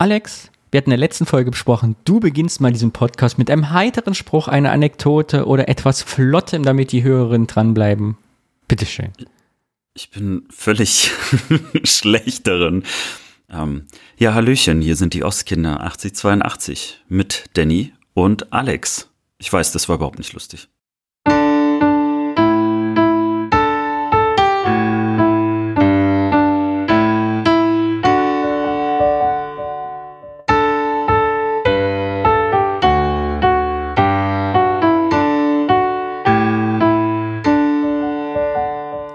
Alex, wir hatten in der letzten Folge besprochen, du beginnst mal diesen Podcast mit einem heiteren Spruch, einer Anekdote oder etwas Flottem, damit die Hörerinnen dranbleiben. Bitteschön. Ich bin völlig schlecht darin. Ähm, ja, Hallöchen, hier sind die Ostkinder 8082 mit Danny und Alex. Ich weiß, das war überhaupt nicht lustig.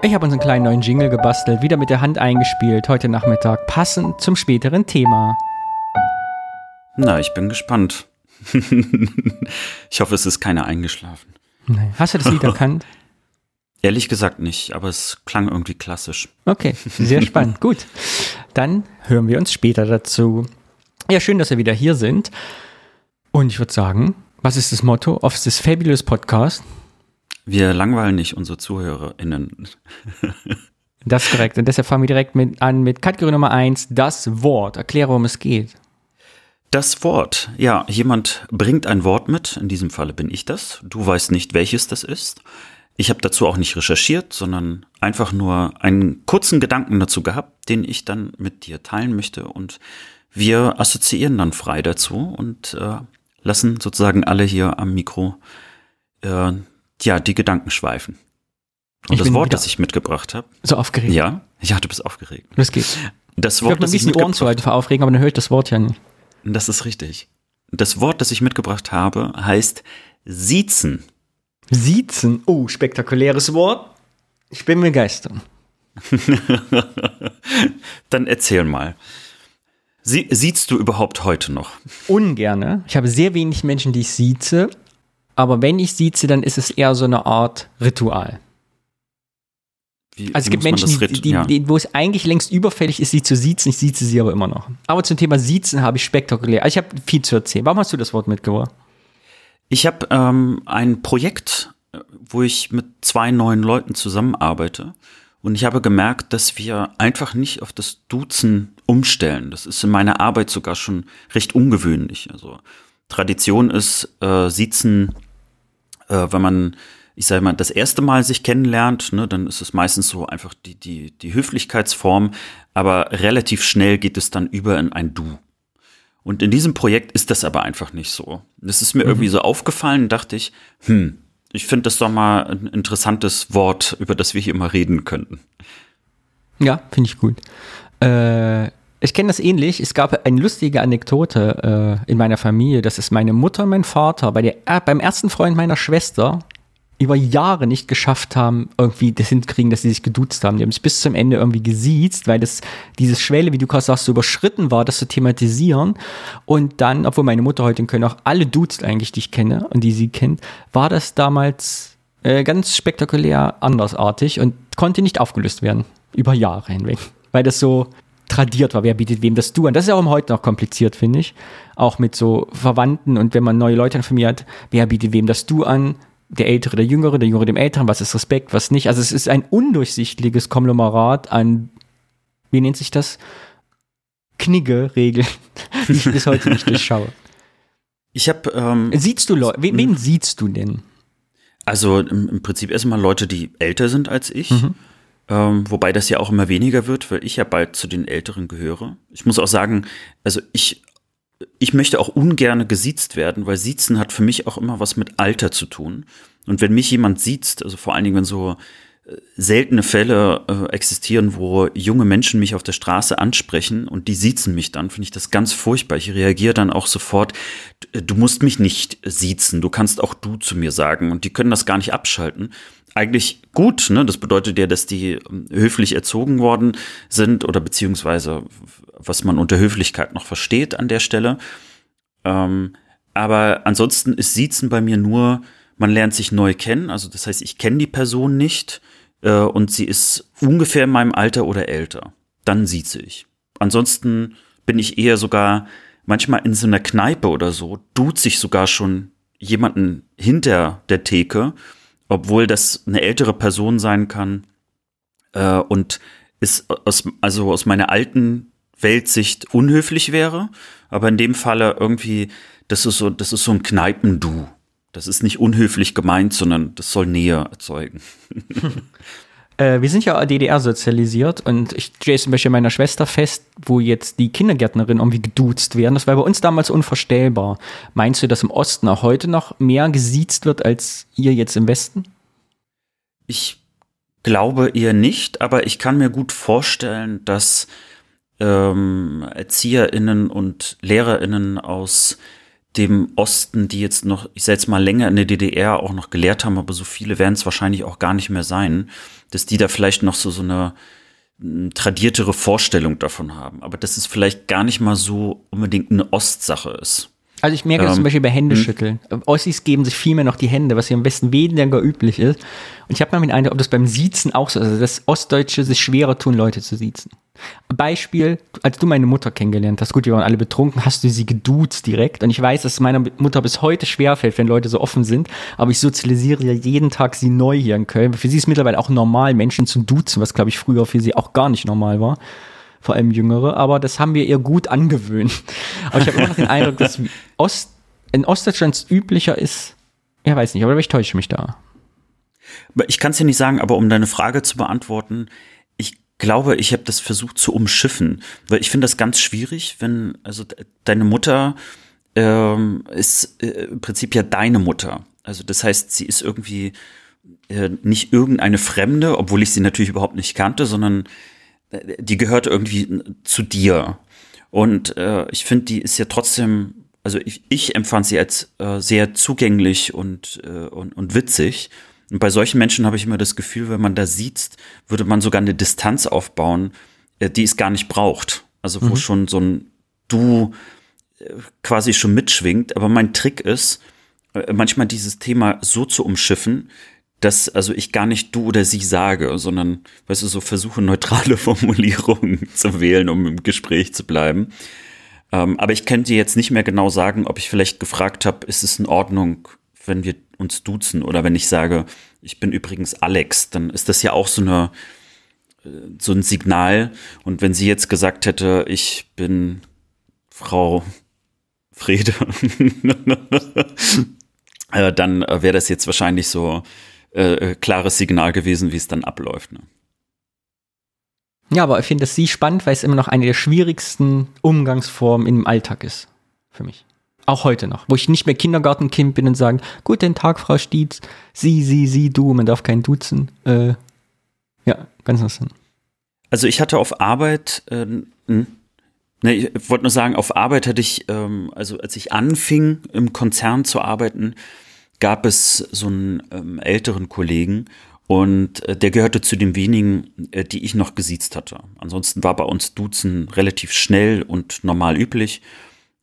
Ich habe uns einen kleinen neuen Jingle gebastelt, wieder mit der Hand eingespielt, heute Nachmittag, passend zum späteren Thema. Na, ich bin gespannt. ich hoffe, es ist keiner eingeschlafen. Nee. Hast du das Lied erkannt? Ehrlich gesagt nicht, aber es klang irgendwie klassisch. Okay, sehr spannend. Gut, dann hören wir uns später dazu. Ja, schön, dass wir wieder hier sind. Und ich würde sagen, was ist das Motto of this fabulous podcast? Wir langweilen nicht unsere ZuhörerInnen. Das ist korrekt. Und deshalb fangen wir direkt mit, an mit Kategorie Nummer eins: das Wort. Erkläre, worum es geht. Das Wort. Ja, jemand bringt ein Wort mit. In diesem Falle bin ich das. Du weißt nicht, welches das ist. Ich habe dazu auch nicht recherchiert, sondern einfach nur einen kurzen Gedanken dazu gehabt, den ich dann mit dir teilen möchte. Und wir assoziieren dann frei dazu und äh, lassen sozusagen alle hier am Mikro äh, ja, die Gedanken schweifen. Und Ich das Wort, das ich mitgebracht habe, So aufgeregt. ja, ja, du bist aufgeregt. Los geht's. Das Ich Wort, würde mir ein das ich bisschen Ohren zu mitgebracht halten vor Aufregen, aber dann höre ich das Wort ja nicht. das ist richtig. Das Wort, das ich mitgebracht habe, heißt siezen. Siezen. Oh, spektakuläres Wort. Ich bin begeistert. Dann erzähl mal. Sie, siehst du überhaupt heute noch? Ungerne. Ich habe sehr wenig Menschen, die ich sieze. Aber wenn ich sieze, dann ist es eher so eine Art Ritual. Wie, Also es gibt Menschen, die, die, ja. die, wo es eigentlich längst überfällig ist, sie zu siezen. Ich sieze sie aber immer noch. Aber zum Thema Siezen habe ich spektakulär. Also ich habe viel zu erzählen. Warum hast du das Wort mitgebracht? Ich habe ähm, ein Projekt, wo ich mit zwei neuen Leuten zusammenarbeite. Und ich habe gemerkt, dass wir einfach nicht auf das Duzen umstellen. Das ist in meiner Arbeit sogar schon recht ungewöhnlich. Also Tradition ist äh, Siezen, äh, wenn man, ich sage mal, das erste Mal sich kennenlernt, ne, dann ist es meistens so einfach die, die, die Höflichkeitsform, aber relativ schnell geht es dann über in ein Du. Und in diesem Projekt ist das aber einfach nicht so. Das ist mir irgendwie so aufgefallen, dachte ich, hm, ich finde das doch mal ein interessantes Wort, über das wir hier mal reden könnten. Ja, finde ich gut. Äh, ich kenne das ähnlich. Es gab eine lustige Anekdote äh, in meiner Familie. Das ist meine Mutter und mein Vater bei der, äh, beim ersten Freund meiner Schwester über Jahre nicht geschafft haben, irgendwie das hinzukriegen, dass sie sich geduzt haben. Die haben sich bis zum Ende irgendwie gesiezt, weil das, dieses Schwelle, wie du gerade sagst, so überschritten war, das zu thematisieren. Und dann, obwohl meine Mutter heute in Köln auch alle duzt eigentlich, die ich kenne und die sie kennt, war das damals äh, ganz spektakulär andersartig und konnte nicht aufgelöst werden. Über Jahre hinweg. Weil das so tradiert war, wer bietet wem das Du an. Das ist ja auch heute noch kompliziert, finde ich. Auch mit so Verwandten und wenn man neue Leute in der Familie hat, wer bietet wem das Du an? Der Ältere, der Jüngere, der Jüngere dem Älteren, was ist Respekt, was nicht. Also es ist ein undurchsichtiges Konglomerat an, wie nennt sich das? Knigge-Regeln, die ich bis heute nicht durchschaue. Ich habe ähm, Siehst du Leute, wen, wen siehst du denn? also im, im Prinzip erstmal Leute, die älter sind als ich. Mhm. Ähm, wobei das ja auch immer weniger wird, weil ich ja bald zu den Älteren gehöre. Ich muss auch sagen, also ich, ich möchte auch ungerne gesiezt werden, weil Siezen hat für mich auch immer was mit Alter zu tun. Und wenn mich jemand siezt, also vor allen Dingen, wenn so äh, seltene Fälle äh, existieren, wo junge Menschen mich auf der Straße ansprechen und die siezen mich dann, finde ich das ganz furchtbar. Ich reagiere dann auch sofort, "D- du musst mich nicht siezen, du kannst auch du zu mir sagen und die können das gar nicht abschalten. Eigentlich gut, ne? Das bedeutet ja, dass die ähm, höflich erzogen worden sind oder beziehungsweise was man unter Höflichkeit noch versteht an der Stelle. Ähm, aber ansonsten ist Siezen bei mir nur, man lernt sich neu kennen. Also das heißt, ich kenne die Person nicht äh, und sie ist ungefähr in meinem Alter oder älter. Dann sieze ich. Ansonsten bin ich eher sogar manchmal in so einer Kneipe oder so, duze ich sogar schon jemanden hinter der Theke, obwohl das eine ältere Person sein kann äh, und ist aus, also aus meiner alten Weltsicht unhöflich wäre, aber in dem Falle irgendwie, das ist so, das ist so ein Kneipen-Du. Das ist nicht unhöflich gemeint, sondern das soll Nähe erzeugen. Äh, wir sind ja DDR sozialisiert und ich stehe zum Beispiel meiner Schwester fest, wo jetzt die Kindergärtnerin irgendwie geduzt werden. Das war bei uns damals unvorstellbar. Meinst du, dass im Osten auch heute noch mehr gesiezt wird als ihr jetzt im Westen? Ich glaube eher nicht, aber ich kann mir gut vorstellen, dass ähm, ErzieherInnen und LehrerInnen aus dem Osten, die jetzt noch, ich sage jetzt mal länger in der DDR auch noch gelehrt haben, aber so viele werden es wahrscheinlich auch gar nicht mehr sein, dass die da vielleicht noch so, so eine tradiertere Vorstellung davon haben. Aber dass es vielleicht gar nicht mal so unbedingt eine Ostsache ist. Also ich merke ähm, das zum Beispiel bei Händeschütteln. Hm. Ossis geben sich viel mehr noch die Hände, was hier am besten weniger üblich ist. Und ich habe mal den Eindruck, ob das beim Siezen auch so ist, also dass Ostdeutsche sich schwerer tun, Leute zu siezen. Beispiel, als du meine Mutter kennengelernt hast, gut, wir waren alle betrunken, hast du sie geduzt direkt. Und ich weiß, dass es meiner Mutter bis heute schwerfällt, wenn Leute so offen sind. Aber ich sozialisiere ja jeden Tag sie neu hier in Köln. Für sie ist mittlerweile auch normal, Menschen zu duzen, was, glaube ich, früher für sie auch gar nicht normal war vor allem Jüngere, aber das haben wir ihr gut angewöhnt. Aber ich habe immer noch den Eindruck, dass Ost, in Ostdeutschland üblicher ist, ja, weiß nicht, aber ich täusche mich da. Ich kann es dir nicht sagen, aber um deine Frage zu beantworten, glaube, ich habe das versucht zu umschiffen, weil ich finde das ganz schwierig, wenn, also deine Mutter ähm, ist äh, im Prinzip ja deine Mutter. Also das heißt, sie ist irgendwie äh, nicht irgendeine Fremde, obwohl ich sie natürlich überhaupt nicht kannte, sondern die gehört irgendwie zu dir. Und äh, ich finde, die ist ja trotzdem, also ich, ich empfand sie als äh, sehr zugänglich und, äh, und, und witzig. Und bei solchen Menschen habe ich immer das Gefühl, wenn man da sieht, würde man sogar eine Distanz aufbauen, äh, die es gar nicht braucht. Also wo mhm. schon so ein Du äh, quasi schon mitschwingt. Aber mein Trick ist, äh, manchmal dieses Thema so zu umschiffen, dass also ich gar nicht du oder sie sage, sondern, weißt du, so versuche neutrale Formulierungen zu wählen, um im Gespräch zu bleiben. Ähm, aber ich könnte jetzt nicht mehr genau sagen, ob ich vielleicht gefragt habe, ist es in Ordnung, wenn wir uns duzen oder wenn ich sage, ich bin übrigens Alex, dann ist das ja auch so eine äh, so ein Signal. Und wenn sie jetzt gesagt hätte, ich bin Frau Frede, äh, dann äh, wäre das jetzt wahrscheinlich so, äh, klares Signal gewesen, wie es dann abläuft. Ne? Ja, aber ich finde das sie spannend, weil es immer noch eine der schwierigsten Umgangsformen im Alltag ist. Für mich. Auch heute noch. Wo ich nicht mehr Kindergartenkind bin und sagen, guten Tag, Frau Stietz, sie, sie, sie, du, man darf keinen duzen. Äh, ja, ganz interessant. Also ich hatte auf Arbeit, äh, ne, ich wollte nur sagen, auf Arbeit hatte ich, ähm, also als ich anfing, im Konzern zu arbeiten, gab es so einen ähm, älteren Kollegen und äh, der gehörte zu den wenigen, äh, die ich noch gesiezt hatte. Ansonsten war bei uns Duzen relativ schnell und normal üblich.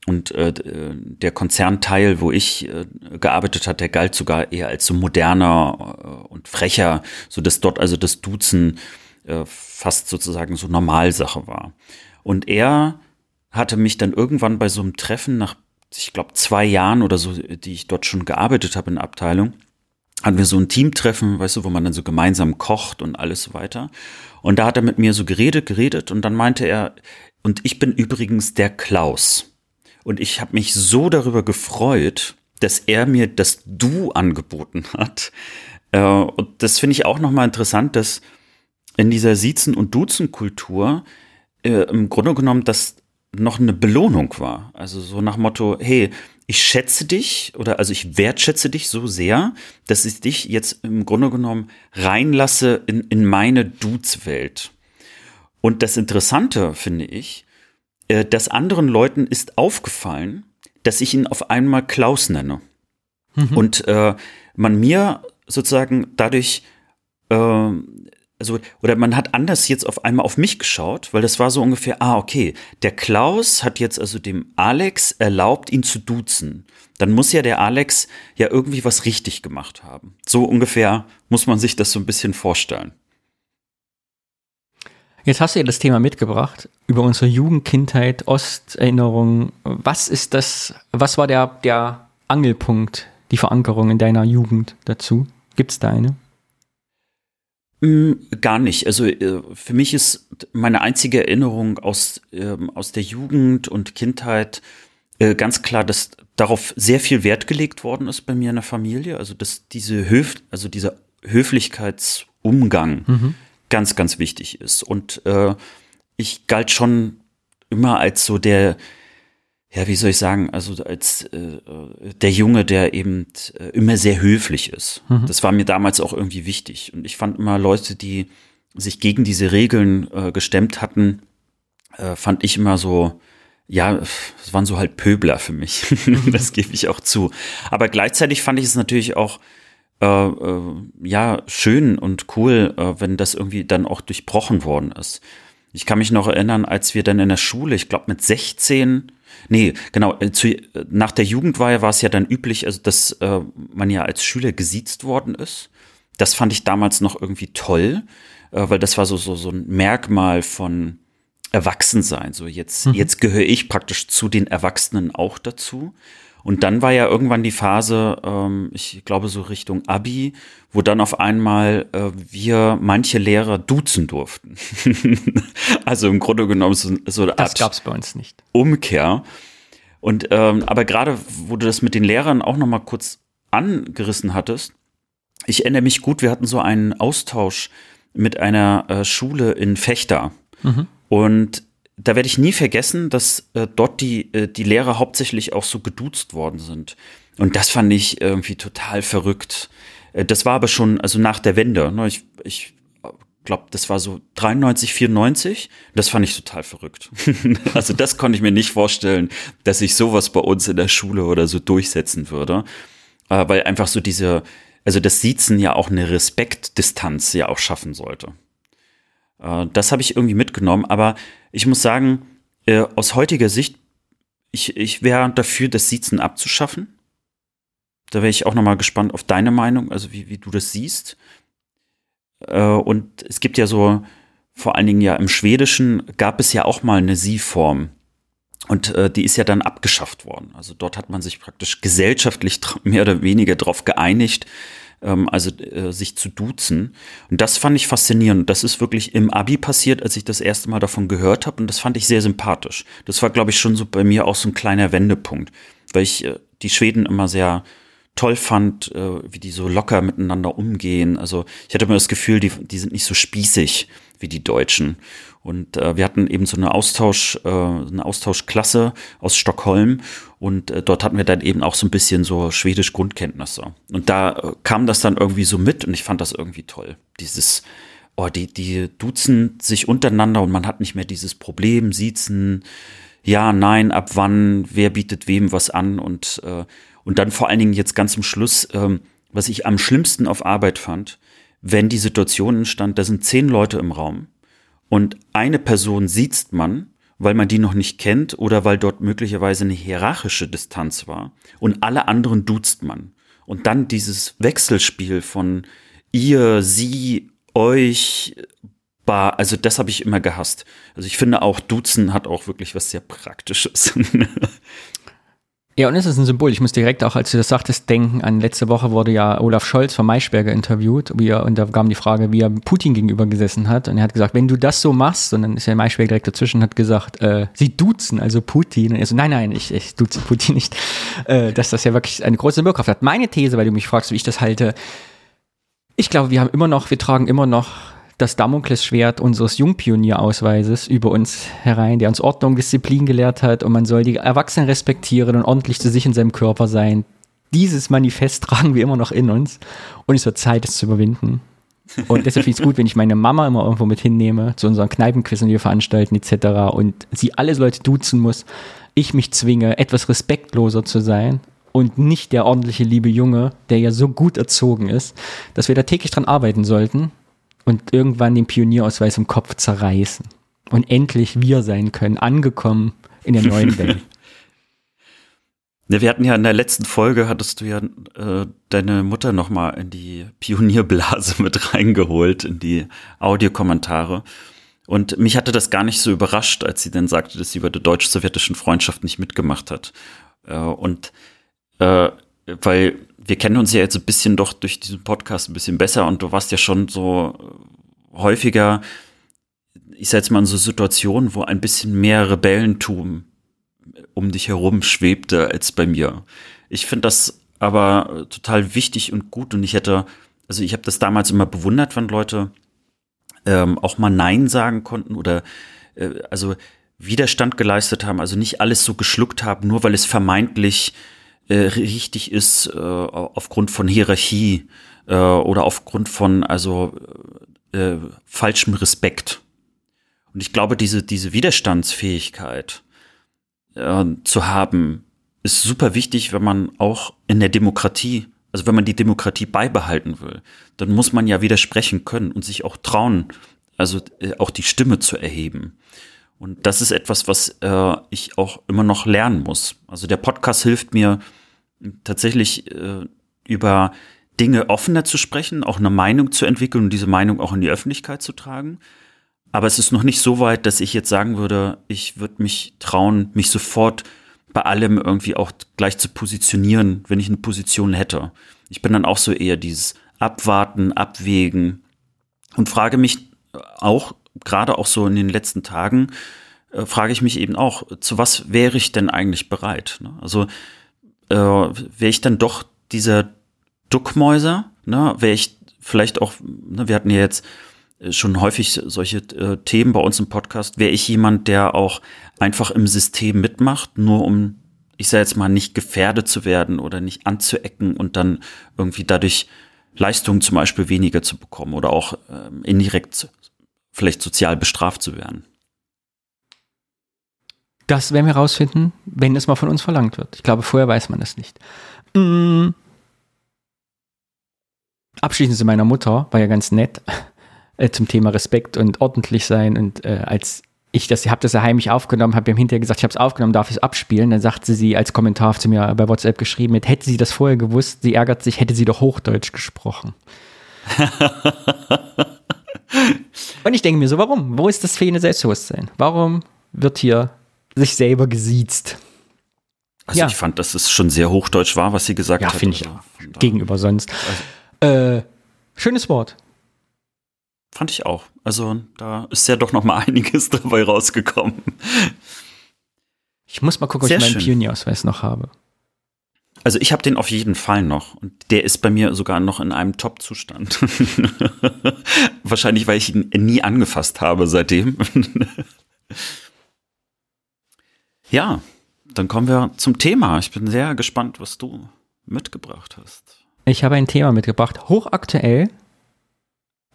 Und äh, äh der Konzernteil, wo ich äh, gearbeitet hat, der galt sogar eher als so moderner äh, und frecher, so dass dort also das Duzen äh, fast sozusagen so Normalsache war. Und er hatte mich dann irgendwann bei so einem Treffen nach ich glaube, zwei Jahren oder so, die ich dort schon gearbeitet habe in der Abteilung, hatten wir so ein Teamtreffen, weißt du, wo man dann so gemeinsam kocht und alles so weiter. Und da hat er mit mir so geredet, geredet und dann meinte er, und ich bin übrigens der Klaus. Und ich habe mich so darüber gefreut, dass er mir das Du angeboten hat. Äh, und das finde ich auch nochmal interessant, dass in dieser Siezen- und Duzen-Kultur äh, im Grunde genommen das noch eine Belohnung war. Also so nach Motto, hey, ich schätze dich oder also ich wertschätze dich so sehr, dass ich dich jetzt im Grunde genommen reinlasse in, in meine Dudes-Welt. Und das Interessante finde ich, äh, dass anderen Leuten ist aufgefallen, dass ich ihn auf einmal Klaus nenne. Mhm. Und äh, man mir sozusagen dadurch äh, also, oder man hat anders jetzt auf einmal auf mich geschaut, weil das war so ungefähr, ah, okay, der Klaus hat jetzt also dem Alex erlaubt, ihn zu duzen. Dann muss ja der Alex ja irgendwie was richtig gemacht haben. So ungefähr muss man sich das so ein bisschen vorstellen. Jetzt hast du ja das Thema mitgebracht über unsere Jugendkindheit, Osterinnerungen. Was ist das, was war der, der Angelpunkt, die Verankerung in deiner Jugend dazu? Gibt es da eine? Mm, gar nicht. Also äh, für mich ist meine einzige Erinnerung aus, ähm, aus der Jugend und Kindheit äh, ganz klar, dass darauf sehr viel Wert gelegt worden ist bei mir in der Familie. Also dass diese Höf, also dieser Höflichkeitsumgang mhm. Ganz, ganz wichtig ist. Und äh, ich galt schon immer als so der, ja, wie soll ich sagen, also als äh, der Junge, der eben äh, immer sehr höflich ist. Mhm. Das war mir damals auch irgendwie wichtig. Und ich fand immer Leute, die sich gegen diese Regeln äh, gestemmt hatten, äh, fand ich immer so, ja, es waren so halt Pöbler für mich. das gebe ich auch zu. Aber gleichzeitig fand ich es natürlich auch äh, äh, ja schön und cool, äh, wenn das irgendwie dann auch durchbrochen worden ist. Ich kann mich noch erinnern, als wir dann in der Schule, ich glaube mit 16 Nee, genau. Äh, zu, nach der Jugendweihe war es ja dann üblich, also dass äh, man ja als Schüler gesiezt worden ist. Das fand ich damals noch irgendwie toll, äh, weil das war so, so, so ein Merkmal von Erwachsensein. So jetzt, mhm. jetzt gehöre ich praktisch zu den Erwachsenen auch dazu. Und dann war ja irgendwann die Phase, ähm, ich glaube so Richtung Abi, wo dann auf einmal äh, wir manche Lehrer duzen durften. also im Grunde genommen so, so eine das gab's bei uns nicht. Umkehr. Und ähm, aber gerade, wo du das mit den Lehrern auch noch mal kurz angerissen hattest, ich erinnere mich gut, wir hatten so einen Austausch mit einer äh, Schule in Fechter. Mhm. Und da werde ich nie vergessen, dass äh, dort die, äh, die Lehrer hauptsächlich auch so geduzt worden sind. Und das fand ich irgendwie total verrückt. Äh, das war aber schon, also nach der Wende. Ne? Ich, ich glaube, das war so 93, 94. Das fand ich total verrückt. also das konnte ich mir nicht vorstellen, dass ich sowas bei uns in der Schule oder so durchsetzen würde. Äh, weil einfach so diese, also das Siezen ja auch eine Respektdistanz ja auch schaffen sollte. Äh, das habe ich irgendwie mitgenommen, aber ich muss sagen, äh, aus heutiger Sicht, ich, ich wäre dafür, das Siezen abzuschaffen. Da wäre ich auch nochmal gespannt auf deine Meinung, also wie, wie du das siehst. Äh, und es gibt ja so, vor allen Dingen ja im Schwedischen gab es ja auch mal eine Sie-Form. Und äh, die ist ja dann abgeschafft worden. Also dort hat man sich praktisch gesellschaftlich mehr oder weniger darauf geeinigt, ähm, also äh, sich zu duzen. Und das fand ich faszinierend. Das ist wirklich im Abi passiert, als ich das erste Mal davon gehört habe. Und das fand ich sehr sympathisch. Das war, glaube ich, schon so bei mir auch so ein kleiner Wendepunkt, weil ich äh, die Schweden immer sehr toll fand, äh, wie die so locker miteinander umgehen. Also ich hatte immer das Gefühl, die, die sind nicht so spießig wie die Deutschen. Und äh, wir hatten eben so eine Austausch, äh, eine Austauschklasse aus Stockholm und äh, dort hatten wir dann eben auch so ein bisschen so schwedisch Grundkenntnisse. Und da äh, kam das dann irgendwie so mit und ich fand das irgendwie toll. Dieses, oh, die, die duzen sich untereinander und man hat nicht mehr dieses Problem, siezen, ja, nein, ab wann, wer bietet wem was an und, äh, und dann vor allen Dingen jetzt ganz zum Schluss, ähm, was ich am schlimmsten auf Arbeit fand, wenn die Situation entstand, da sind zehn Leute im Raum und eine Person sieht man, weil man die noch nicht kennt oder weil dort möglicherweise eine hierarchische Distanz war und alle anderen duzt man. Und dann dieses Wechselspiel von ihr, sie, euch, bar, also das habe ich immer gehasst. Also ich finde auch Duzen hat auch wirklich was sehr Praktisches. Ja, und es ist ein Symbol. Ich muss direkt auch, als du das sagtest, denken an letzte Woche wurde ja Olaf Scholz von Maischberger interviewt, wie er, und da kam die Frage, wie er Putin gegenüber gesessen hat. Und er hat gesagt, wenn du das so machst, und dann ist ja Maischberger direkt dazwischen hat gesagt, äh, sie duzen, also Putin. Und er so, nein, nein, ich, ich duze Putin nicht. Äh, dass das ja wirklich eine große Wirkkraft hat. Meine These, weil du mich fragst, wie ich das halte, ich glaube, wir haben immer noch, wir tragen immer noch das Damoklesschwert unseres Jungpionierausweises über uns herein, der uns Ordnung, Disziplin gelehrt hat und man soll die Erwachsenen respektieren und ordentlich zu sich in seinem Körper sein. Dieses Manifest tragen wir immer noch in uns und es wird Zeit, es zu überwinden. Und deshalb finde ich es gut, wenn ich meine Mama immer irgendwo mit hinnehme, zu unseren Kneipenquizen, die wir veranstalten, etc. und sie alles Leute duzen muss. Ich mich zwinge, etwas respektloser zu sein und nicht der ordentliche liebe Junge, der ja so gut erzogen ist, dass wir da täglich dran arbeiten sollten und irgendwann den Pionierausweis im Kopf zerreißen und endlich wir sein können, angekommen in der neuen Welt. Ja, wir hatten ja in der letzten Folge, hattest du ja äh, deine Mutter nochmal in die Pionierblase mit reingeholt, in die Audiokommentare. Und mich hatte das gar nicht so überrascht, als sie dann sagte, dass sie bei der deutsch-sowjetischen Freundschaft nicht mitgemacht hat. Äh, und äh, weil wir kennen uns ja jetzt ein bisschen doch durch diesen Podcast ein bisschen besser und du warst ja schon so häufiger, ich sag jetzt mal in so Situationen, wo ein bisschen mehr Rebellentum um dich herum schwebte als bei mir. Ich finde das aber total wichtig und gut und ich hätte, also ich habe das damals immer bewundert, wenn Leute ähm, auch mal Nein sagen konnten oder äh, also Widerstand geleistet haben, also nicht alles so geschluckt haben, nur weil es vermeintlich äh, richtig ist äh, aufgrund von Hierarchie äh, oder aufgrund von also äh, falschem Respekt. Und ich glaube, diese, diese Widerstandsfähigkeit äh, zu haben, ist super wichtig, wenn man auch in der Demokratie, also wenn man die Demokratie beibehalten will, dann muss man ja widersprechen können und sich auch trauen, also äh, auch die Stimme zu erheben. Und das ist etwas, was äh, ich auch immer noch lernen muss. Also der Podcast hilft mir tatsächlich äh, über Dinge offener zu sprechen, auch eine Meinung zu entwickeln und diese Meinung auch in die Öffentlichkeit zu tragen. Aber es ist noch nicht so weit, dass ich jetzt sagen würde, ich würde mich trauen, mich sofort bei allem irgendwie auch gleich zu positionieren, wenn ich eine Position hätte. Ich bin dann auch so eher dieses Abwarten, Abwägen und frage mich auch, gerade auch so in den letzten Tagen, äh, frage ich mich eben auch, zu was wäre ich denn eigentlich bereit? Ne? Also äh, wäre ich dann doch dieser Duckmäuser, ne? wäre ich vielleicht auch, ne, wir hatten ja jetzt äh, schon häufig solche äh, Themen bei uns im Podcast, wäre ich jemand, der auch einfach im System mitmacht, nur um, ich sage jetzt mal, nicht gefährdet zu werden oder nicht anzuecken und dann irgendwie dadurch Leistungen zum Beispiel weniger zu bekommen oder auch ähm, indirekt vielleicht sozial bestraft zu werden. Das werden wir rausfinden, wenn es mal von uns verlangt wird. Ich glaube, vorher weiß man es nicht. Mm. Abschließend zu meiner Mutter, war ja ganz nett, äh, zum Thema Respekt und ordentlich sein. Und äh, als ich das, habe das ja heimlich aufgenommen, habe ihm hinterher gesagt, ich habe es aufgenommen, darf ich es abspielen? Dann sagte sie als Kommentar zu mir bei WhatsApp geschrieben, mit, hätte sie das vorher gewusst, sie ärgert sich, hätte sie doch Hochdeutsch gesprochen. und ich denke mir so, warum? Wo ist das fehlende Selbstbewusstsein? Warum wird hier sich selber gesiezt? Also ja. ich fand, dass es schon sehr hochdeutsch war, was sie gesagt ja, hat. Ja, finde ich auch. Gegenüber sonst. Also. Äh, schönes Wort. Fand ich auch. Also da ist ja doch noch mal einiges dabei rausgekommen. Ich muss mal gucken, ob ich meinen Pionierausweis noch habe. Also ich habe den auf jeden Fall noch und der ist bei mir sogar noch in einem Top-Zustand. Wahrscheinlich, weil ich ihn nie angefasst habe seitdem. ja, dann kommen wir zum Thema. Ich bin sehr gespannt, was du mitgebracht hast. Ich habe ein Thema mitgebracht, hochaktuell.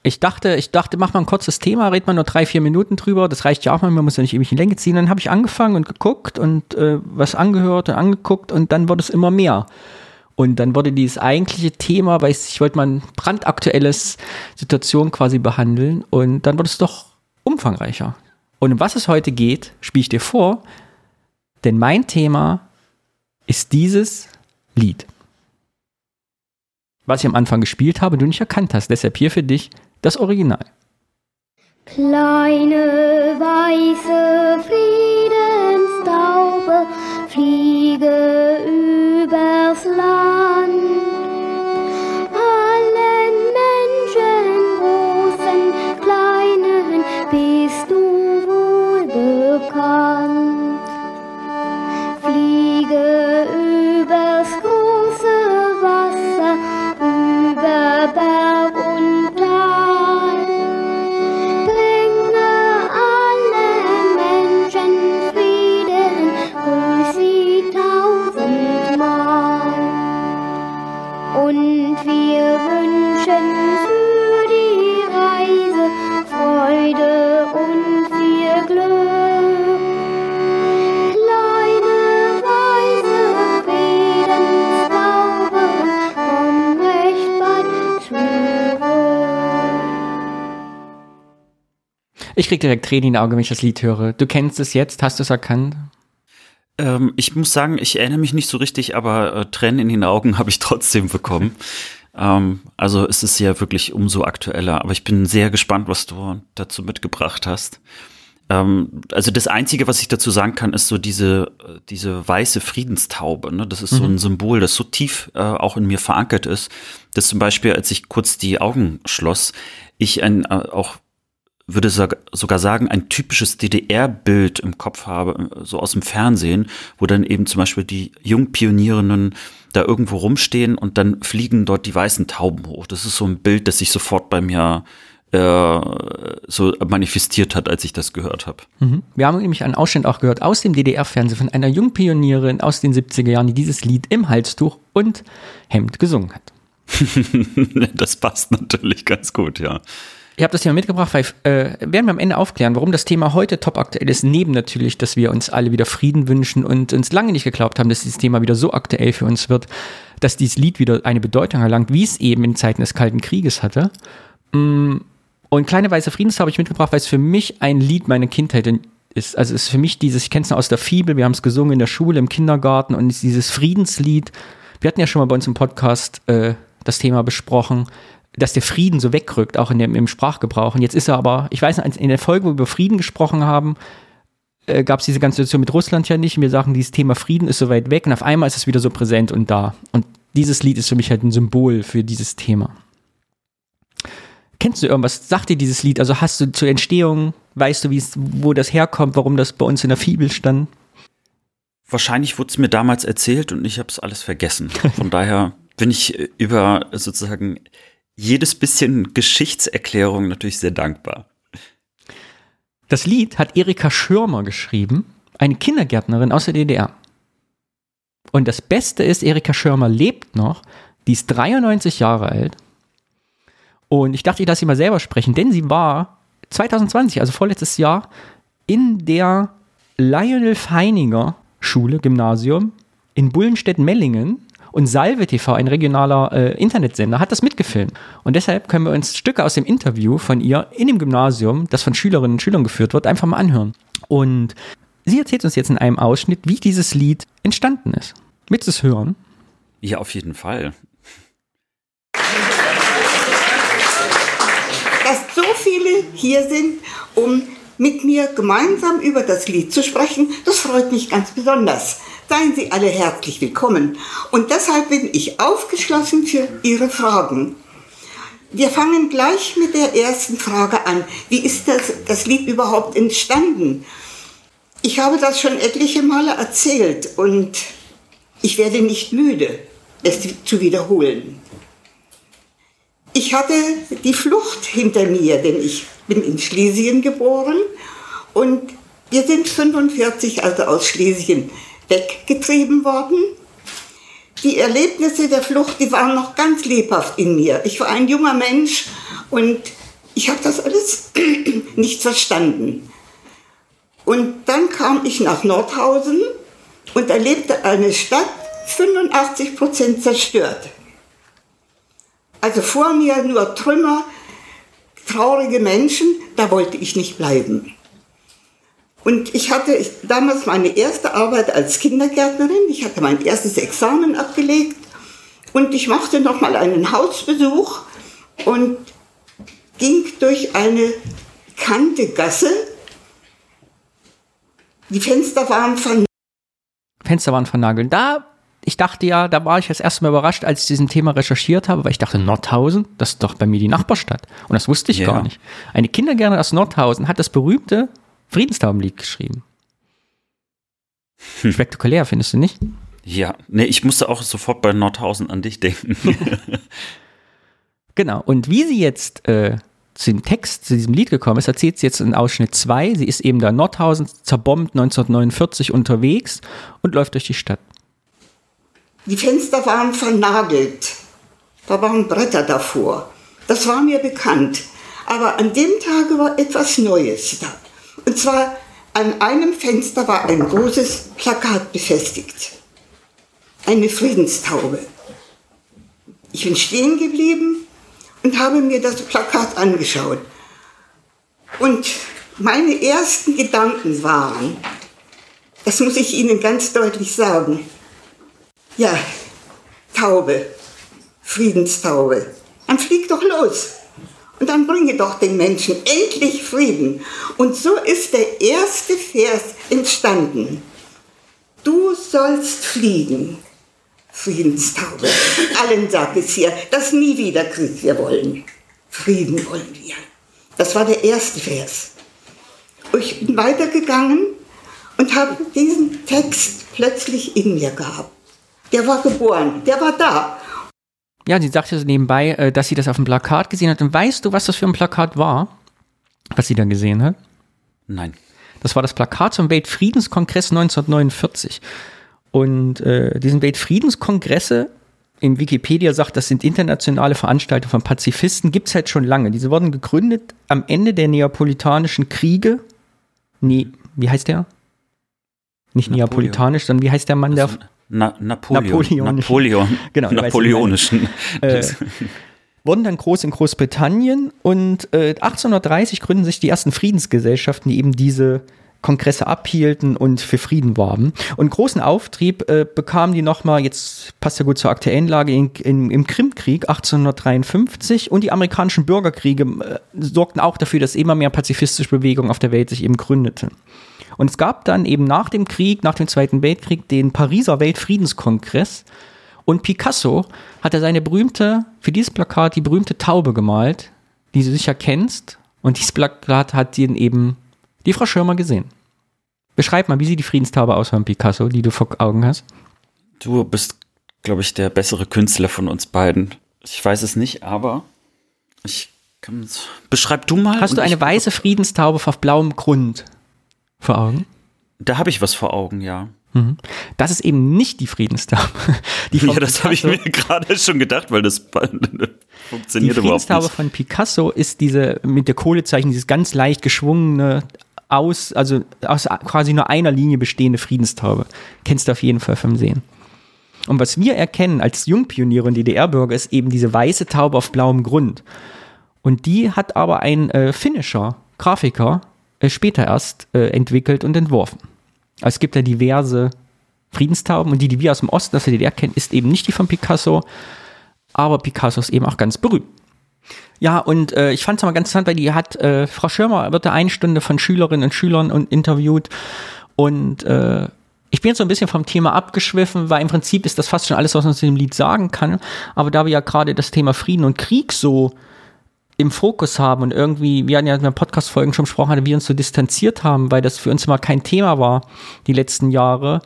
Ich dachte, ich dachte, mach mal ein kurzes Thema, red mal nur drei, vier Minuten drüber. Das reicht ja auch mal, man muss ja nicht ewig in Länge ziehen. Dann habe ich angefangen und geguckt und äh, was angehört und angeguckt und dann wurde es immer mehr. Und dann wurde dieses eigentliche Thema, weil ich, ich wollte mal ein brandaktuelles Situation quasi behandeln und dann wurde es doch umfangreicher. Und um was es heute geht, spiele ich dir vor, denn mein Thema ist dieses Lied was ich am Anfang gespielt habe, du nicht erkannt hast. Deshalb hier für dich das Original. Kleine weiße Friedenstaube Ich krieg direkt Tränen in die Augen, wenn ich das Lied höre. Du kennst es jetzt, hast du es erkannt? Ähm, ich muss sagen, ich erinnere mich nicht so richtig, aber äh, Tränen in den Augen habe ich trotzdem bekommen. ähm, also es ist ja wirklich umso aktueller. Aber ich bin sehr gespannt, was du dazu mitgebracht hast. Ähm, also das Einzige, was ich dazu sagen kann, ist so diese, diese weiße Friedenstaube. Ne? Das ist so ein Symbol, das so tief äh, auch in mir verankert ist, dass zum Beispiel, als ich kurz die Augen schloss, ich ein äh, auch würde sogar sagen, ein typisches DDR-Bild im Kopf habe, äh, so aus dem Fernsehen, wo dann eben zum Beispiel die Jungpionierinnen da irgendwo rumstehen und dann fliegen dort die weißen Tauben hoch. Das ist so ein Bild, das sich sofort bei mir äh, so manifestiert hat, als ich das gehört habe. Mhm. Wir haben nämlich einen Ausschnitt auch gehört aus dem DDR-Fernsehen von einer Jungpionierin aus den 70er Jahren, die dieses Lied im Halstuch und Hemd gesungen hat. das passt natürlich ganz gut, ja. Ich habe das Thema mitgebracht, weil äh, werden wir am Ende aufklären, warum das Thema heute top aktuell ist, neben natürlich, dass wir uns alle wieder Frieden wünschen und uns lange nicht geglaubt haben, dass dieses Thema wieder so aktuell für uns wird, dass dieses Lied wieder eine Bedeutung erlangt, wie es eben in Zeiten des Kalten Krieges hatte. Mm, Und kleine weiße Friedens habe ich mitgebracht, weil es für mich ein Lied meiner Kindheit ist. Also es ist für mich dieses, ich kenne es aus der Fibel, wir haben es gesungen in der Schule, im Kindergarten und es ist dieses Friedenslied. Wir hatten ja schon mal bei uns im Podcast äh, das Thema besprochen, dass der Frieden so wegrückt, auch in dem, im Sprachgebrauch. Und jetzt ist er aber, ich weiß nicht, in der Folge, wo wir über Frieden gesprochen haben, äh, gab es diese ganze Situation mit Russland ja nicht. Und wir sagen, dieses Thema Frieden ist so weit weg und auf einmal ist es wieder so präsent und da. Und dieses Lied ist für mich halt ein Symbol für dieses Thema. Kennst du irgendwas? Sagt dir dieses Lied? Also hast du zur Entstehung, weißt du, wo das herkommt, warum das bei uns in der Fibel stand? Wahrscheinlich wurde es mir damals erzählt und ich habe es alles vergessen. Von daher bin ich äh, über sozusagen jedes bisschen Geschichtserklärung natürlich sehr dankbar. Das Lied hat Erika Schirmer geschrieben, eine Kindergärtnerin aus der DDR. Und das Beste ist, Erika Schirmer lebt noch, die ist 93 Jahre alt. Und ich dachte, ich lasse sie mal selber sprechen, denn sie war 2020, also vorletztes Jahr, in der Lionel Feininger Schule, Gymnasium in Bullenstedt-Mellingen und Salve TV, ein regionaler äh, Internetsender, hat das mitgefilmt. Und deshalb können wir uns Stücke aus dem Interview von ihr in dem Gymnasium, das von Schülerinnen und Schülern geführt wird, einfach mal anhören. Und sie erzählt uns jetzt in einem Ausschnitt, wie dieses Lied entstanden ist. Willst du es hören? Ja, auf jeden Fall. dass so viele hier sind, um mit mir gemeinsam über das Lied zu sprechen. Das freut mich ganz besonders. Seien Sie alle herzlich willkommen. Und deshalb bin ich aufgeschlossen für Ihre Fragen. Wir fangen gleich mit der ersten Frage an. Wie ist das, das Lied überhaupt entstanden? Ich habe das schon etliche Male erzählt und ich werde nicht müde, es zu wiederholen. Ich hatte die Flucht hinter mir, denn ich bin in Schlesien geboren und wir sind 45 also aus Schlesien weggetrieben worden. Die Erlebnisse der Flucht, die waren noch ganz lebhaft in mir. Ich war ein junger Mensch und ich habe das alles nicht verstanden. Und dann kam ich nach Nordhausen und erlebte eine Stadt 85 Prozent zerstört. Also vor mir nur Trümmer, traurige Menschen, da wollte ich nicht bleiben. Und ich hatte damals meine erste Arbeit als Kindergärtnerin. Ich hatte mein erstes Examen abgelegt und ich machte noch mal einen Hausbesuch und ging durch eine bekannte Gasse. Die Fenster waren von Fenster waren vernagelt. Da, ich dachte ja, da war ich das erste Mal überrascht, als ich diesem Thema recherchiert habe, weil ich dachte, Nordhausen, das ist doch bei mir die Nachbarstadt. Und das wusste ich Ja. gar nicht. Eine Kindergärtnerin aus Nordhausen hat das berühmte Friedenstaubenlied geschrieben. Spektakulär, findest du nicht? Ja, nee, ich musste auch sofort bei Nordhausen an dich denken. Genau. Und wie sie jetzt äh, zu dem Text, zu diesem Lied gekommen ist, erzählt sie jetzt in Ausschnitt 2. Sie ist eben da in Nordhausen, zerbombt 1949 unterwegs und läuft durch die Stadt. Die Fenster waren vernagelt. Da waren Bretter davor. Das war mir bekannt. Aber an dem Tage war etwas Neues da. Und zwar an einem Fenster war ein großes Plakat befestigt. Eine Friedenstaube. Ich bin stehen geblieben und habe mir das Plakat angeschaut. Und meine ersten Gedanken waren, das muss ich Ihnen ganz deutlich sagen, ja, Taube, Friedenstaube. Dann flieg doch los. Und dann bringe doch den Menschen endlich Frieden. Und so ist der erste Vers entstanden. Du sollst fliegen, Friedenstaube. Allen sagt es hier, dass nie wieder Krieg wir wollen. Frieden wollen wir. Das war der erste Vers. Ich bin weitergegangen und habe diesen Text plötzlich in mir gehabt. Der war geboren, der war da. Ja, sie sagte so nebenbei, äh, dass sie das auf dem Plakat gesehen hat. Und weißt du, was das für ein Plakat war, was sie da gesehen hat? Nein. Das war das Plakat zum Weltfriedenskongress 1949. Und äh, diesen Weltfriedenskongresse, in Wikipedia sagt, das sind internationale Veranstaltungen von Pazifisten, gibt es halt schon lange. Diese wurden gegründet am Ende der neapolitanischen Kriege. Nee, wie heißt der? Nicht Napoleon. neapolitanisch, sondern wie heißt der Mann, der. Also, Na, Napoleon. Napoleonischen. Napoleon. Genau, Napoleonischen. Äh, wurden dann groß in Großbritannien und äh, 1830 gründen sich die ersten Friedensgesellschaften, die eben diese Kongresse abhielten und für Frieden warben. Und großen Auftrieb äh, bekamen die nochmal, jetzt passt ja gut zur aktuellen Lage, in, in, im Krimkrieg 1853 und die amerikanischen Bürgerkriege äh, sorgten auch dafür, dass immer mehr pazifistische Bewegungen auf der Welt sich eben gründeten. Und es gab dann eben nach dem Krieg, nach dem Zweiten Weltkrieg, den Pariser Weltfriedenskongress. Und Picasso hatte seine berühmte, für dieses Plakat die berühmte Taube gemalt, die du sicher kennst. Und dieses Plakat hat ihn eben die Frau Schirmer gesehen. Beschreib mal, wie sieht die Friedenstaube aus von Picasso, die du vor Augen hast? Du bist, glaube ich, der bessere Künstler von uns beiden. Ich weiß es nicht, aber ich kann es. Beschreib du mal. Hast du eine weiße Friedenstaube auf blauem Grund vor Augen? Da habe ich was vor Augen, ja. Mhm. Das ist eben nicht die Friedenstaube. Die Ja, das habe ich mir gerade schon gedacht, weil das Die funktioniert überhaupt Friedenstaube nicht. von Picasso ist diese mit der Kohlezeichen, dieses ganz leicht geschwungene, aus, also aus quasi nur einer Linie bestehende Friedenstaube. Kennst du auf jeden Fall vom Sehen. Und was wir erkennen als Jungpioniere und DDR-Bürger ist eben diese weiße Taube auf blauem Grund. Und die hat aber ein äh, finnischer Grafiker später erst äh, entwickelt und entworfen. Also es gibt ja diverse Friedenstauben und die, die wir aus dem Osten, aus der DDR kennen, ist eben nicht die von Picasso, aber Picasso ist eben auch ganz berühmt. Ja, und äh, ich fand es mal ganz interessant, weil die hat, äh, Frau Schirmer wird da eine Stunde von Schülerinnen und Schülern und interviewt und äh, ich bin jetzt so ein bisschen vom Thema abgeschwiffen, weil im Prinzip ist das fast schon alles, was man zu dem Lied sagen kann. Aber da wir ja gerade das Thema Frieden und Krieg so im Fokus haben und irgendwie, wir hatten ja in der Podcast-Folgen schon besprochen, hatten, wir uns so distanziert haben, weil das für uns immer kein Thema war, die letzten Jahre,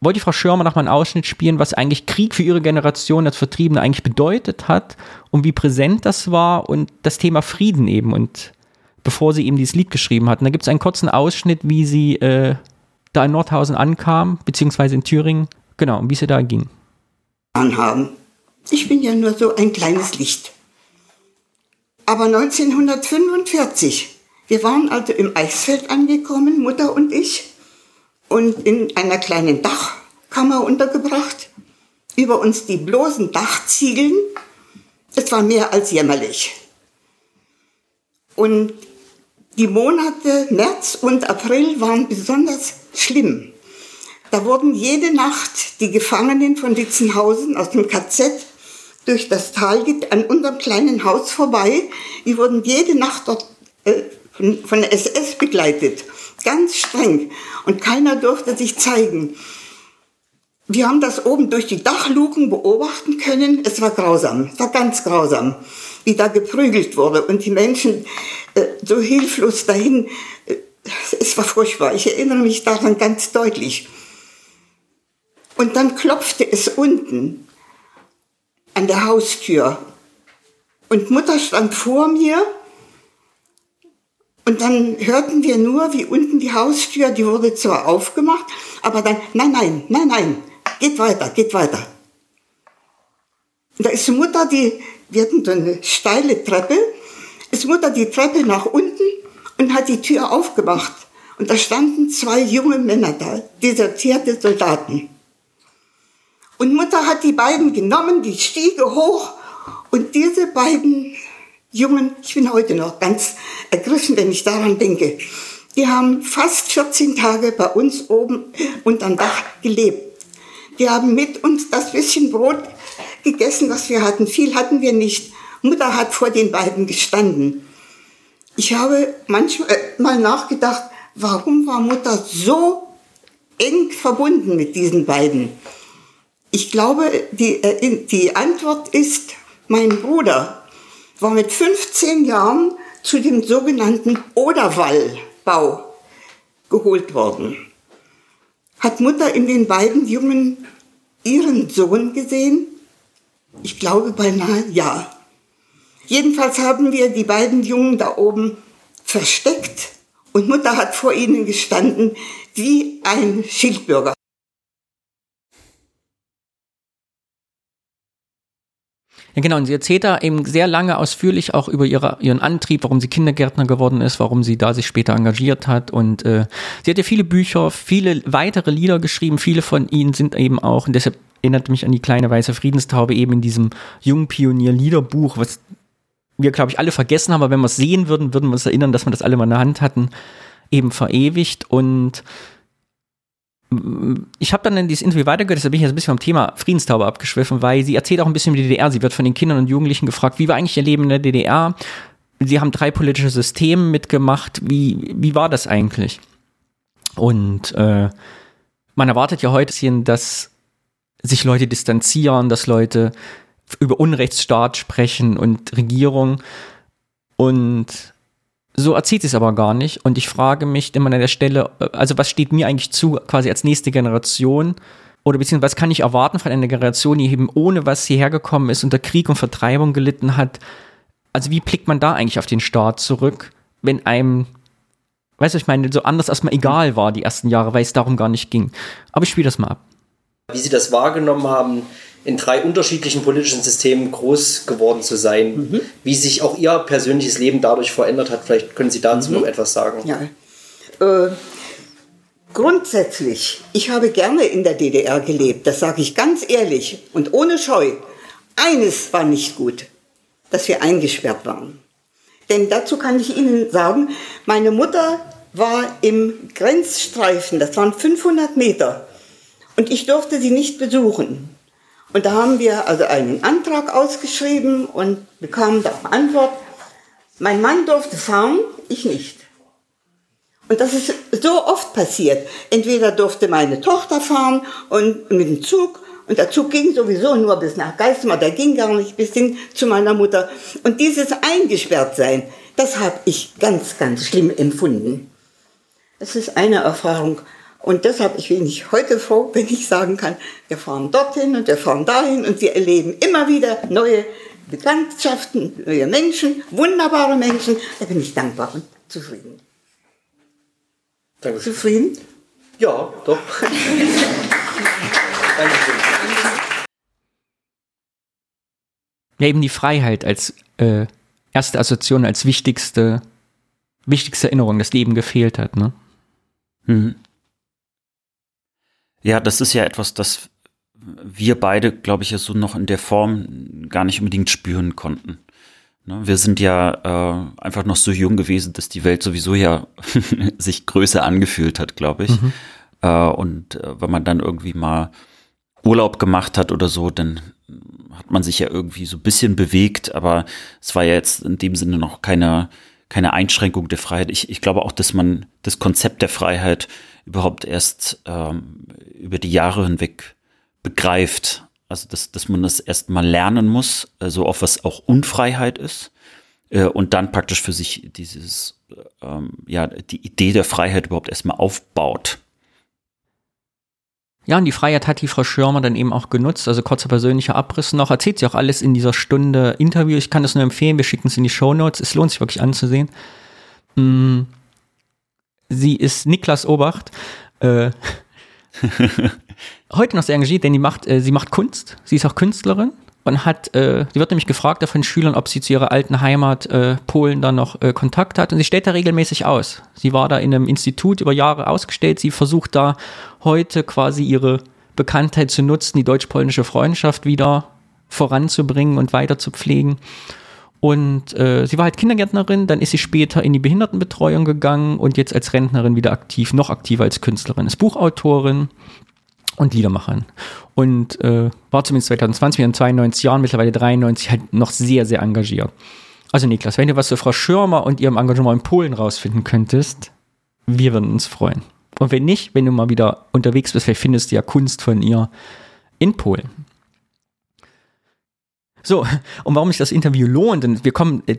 wollte die Frau Schirmer noch mal einen Ausschnitt spielen, was eigentlich Krieg für ihre Generation als Vertriebene eigentlich bedeutet hat und wie präsent das war und das Thema Frieden eben und bevor sie eben dieses Lied geschrieben hatten. Da gibt es einen kurzen Ausschnitt, wie sie äh, da in Nordhausen ankam, beziehungsweise in Thüringen, genau, und wie sie da ging. anhaben. Ich bin ja nur so ein kleines Licht. Aber 1945, wir waren also im Eichsfeld angekommen, Mutter und ich, und in einer kleinen Dachkammer untergebracht. Über uns die bloßen Dachziegeln. Es war mehr als jämmerlich. Und die Monate März und April waren besonders schlimm. Da wurden jede Nacht die Gefangenen von Ditzenhausen aus dem KZ durch das Tal geht an unserem kleinen Haus vorbei. Die wurden jede Nacht dort äh, von, von der SS begleitet. Ganz streng. Und keiner durfte sich zeigen. Wir haben das oben durch die Dachluken beobachten können. Es war grausam. Es war ganz grausam, wie da geprügelt wurde und die Menschen äh, so hilflos dahin. Äh, es war furchtbar. Ich erinnere mich daran ganz deutlich. Und dann klopfte es unten an der Haustür. Und Mutter stand vor mir. Und dann hörten wir nur, wie unten die Haustür, die wurde zwar aufgemacht, aber dann, nein, nein, nein, nein, geht weiter, geht weiter. Und da ist Mutter, die, wir hatten so eine steile Treppe, ist Mutter die Treppe nach unten und hat die Tür aufgemacht. Und da standen zwei junge Männer da, desertierte Soldaten. Und Mutter hat die beiden genommen, die Stiege hoch. Und diese beiden Jungen, ich bin heute noch ganz ergriffen, wenn ich daran denke, die haben fast 14 Tage bei uns oben unterm Dach gelebt. Die haben mit uns das bisschen Brot gegessen, was wir hatten. Viel hatten wir nicht. Mutter hat vor den beiden gestanden. Ich habe manchmal äh, nachgedacht, warum war Mutter so eng verbunden mit diesen beiden? Ich glaube, die, äh, die Antwort ist, mein Bruder war mit 15 Jahren zu dem sogenannten Oderwallbau geholt worden. Hat Mutter in den beiden Jungen ihren Sohn gesehen? Ich glaube beinahe ja. Jedenfalls haben wir die beiden Jungen da oben versteckt und Mutter hat vor ihnen gestanden wie ein Schildbürger. Ja, genau. Und sie erzählt da eben sehr lange ausführlich auch über ihre, ihren Antrieb, warum sie Kindergärtner geworden ist, warum sie da sich später engagiert hat. Und äh, sie hat ja viele Bücher, viele weitere Lieder geschrieben. Viele von ihnen sind eben auch, und deshalb erinnert mich an die kleine weiße Friedenstaube eben in diesem Jungpionier-Liederbuch, was wir, glaube ich, alle vergessen haben, aber wenn wir es sehen würden, würden wir uns erinnern, dass wir das alle mal in der Hand hatten, eben verewigt. Und ich habe dann in dieses Interview weitergehört, deshalb bin ich jetzt ein bisschen vom Thema Friedenstaube abgeschwiffen, weil sie erzählt auch ein bisschen über die DDR. Sie wird von den Kindern und Jugendlichen gefragt, wie war eigentlich ihr Leben in der DDR? Sie haben drei politische Systeme mitgemacht. Wie, wie war das eigentlich? Und äh, man erwartet ja heute, dass sich Leute distanzieren, dass Leute über Unrechtsstaat sprechen und Regierung. Und so erzählt es aber gar nicht. Und ich frage mich immer an der Stelle, also was steht mir eigentlich zu, quasi als nächste Generation? Oder beziehungsweise was kann ich erwarten von einer Generation, die eben ohne was hierher gekommen ist, unter Krieg und Vertreibung gelitten hat? Also wie blickt man da eigentlich auf den Staat zurück, wenn einem, weißt du, ich meine, so anders erstmal egal war die ersten Jahre, weil es darum gar nicht ging. Aber ich spiele das mal ab. Wie Sie das wahrgenommen haben, in drei unterschiedlichen politischen Systemen groß geworden zu sein, mhm. wie sich auch Ihr persönliches Leben dadurch verändert hat. Vielleicht können Sie dazu mhm. noch etwas sagen. Ja. Äh, grundsätzlich, ich habe gerne in der DDR gelebt, das sage ich ganz ehrlich und ohne Scheu. Eines war nicht gut, dass wir eingesperrt waren. Denn dazu kann ich Ihnen sagen, meine Mutter war im Grenzstreifen, das waren 500 Meter, und ich durfte sie nicht besuchen. Und da haben wir also einen Antrag ausgeschrieben und bekamen da Antwort, mein Mann durfte fahren, ich nicht. Und das ist so oft passiert. Entweder durfte meine Tochter fahren und mit dem Zug und der Zug ging sowieso nur bis nach Geismar, der ging gar nicht bis hin zu meiner Mutter. Und dieses Eingesperrtsein, das habe ich ganz, ganz schlimm empfunden. Das ist eine Erfahrung, und deshalb ich bin ich heute froh, wenn ich sagen kann, wir fahren dorthin und wir fahren dahin und wir erleben immer wieder neue Bekanntschaften, neue Menschen, wunderbare Menschen. Da bin ich dankbar und zufrieden. Dankeschön. Zufrieden? Ja, doch. Dankeschön. Ja, eben die Freiheit als äh, erste Assoziation, als wichtigste, wichtigste Erinnerung, dass die eben gefehlt hat. Ne? Mhm. Ja, das ist ja etwas, das wir beide, glaube ich, ja so noch in der Form gar nicht unbedingt spüren konnten. Ne, wir sind ja äh, einfach noch so jung gewesen, dass die Welt sowieso ja sich größer angefühlt hat, glaube ich. Mhm. Äh, und äh, wenn man dann irgendwie mal Urlaub gemacht hat oder so, dann hat man sich ja irgendwie so ein bisschen bewegt, aber es war ja jetzt in dem Sinne noch keine, keine Einschränkung der Freiheit. Ich, ich glaube auch, dass man das Konzept der Freiheit überhaupt erst ähm, über die Jahre hinweg begreift. Also, dass, dass man das erst mal lernen muss, so also auf was auch Unfreiheit ist. Äh, und dann praktisch für sich dieses, ähm, ja, die Idee der Freiheit überhaupt erstmal aufbaut. Ja, und die Freiheit hat die Frau Schirmer dann eben auch genutzt. Also kurzer persönlicher Abriss noch. Erzählt sie auch alles in dieser Stunde Interview. Ich kann das nur empfehlen. Wir schicken es in die Show Notes. Es lohnt sich wirklich anzusehen. Hm. Sie ist Niklas Obacht. Äh, heute noch sehr engagiert, denn die macht, äh, sie macht Kunst. Sie ist auch Künstlerin und hat, äh, sie wird nämlich gefragt von Schülern, ob sie zu ihrer alten Heimat äh, Polen da noch äh, Kontakt hat und sie stellt da regelmäßig aus. Sie war da in einem Institut über Jahre ausgestellt. Sie versucht da heute quasi ihre Bekanntheit zu nutzen, die deutsch-polnische Freundschaft wieder voranzubringen und weiter zu pflegen. Und äh, sie war halt Kindergärtnerin, dann ist sie später in die Behindertenbetreuung gegangen und jetzt als Rentnerin wieder aktiv, noch aktiver als Künstlerin, ist Buchautorin und Liedermacherin. Und äh, war zumindest 2020 mit 92 Jahren, mittlerweile 93, halt noch sehr, sehr engagiert. Also Niklas, wenn du was zu Frau Schirmer und ihrem Engagement in Polen rausfinden könntest, wir würden uns freuen. Und wenn nicht, wenn du mal wieder unterwegs bist, vielleicht findest du ja Kunst von ihr in Polen. So, und warum sich das Interview lohnt, denn wir kommen, äh,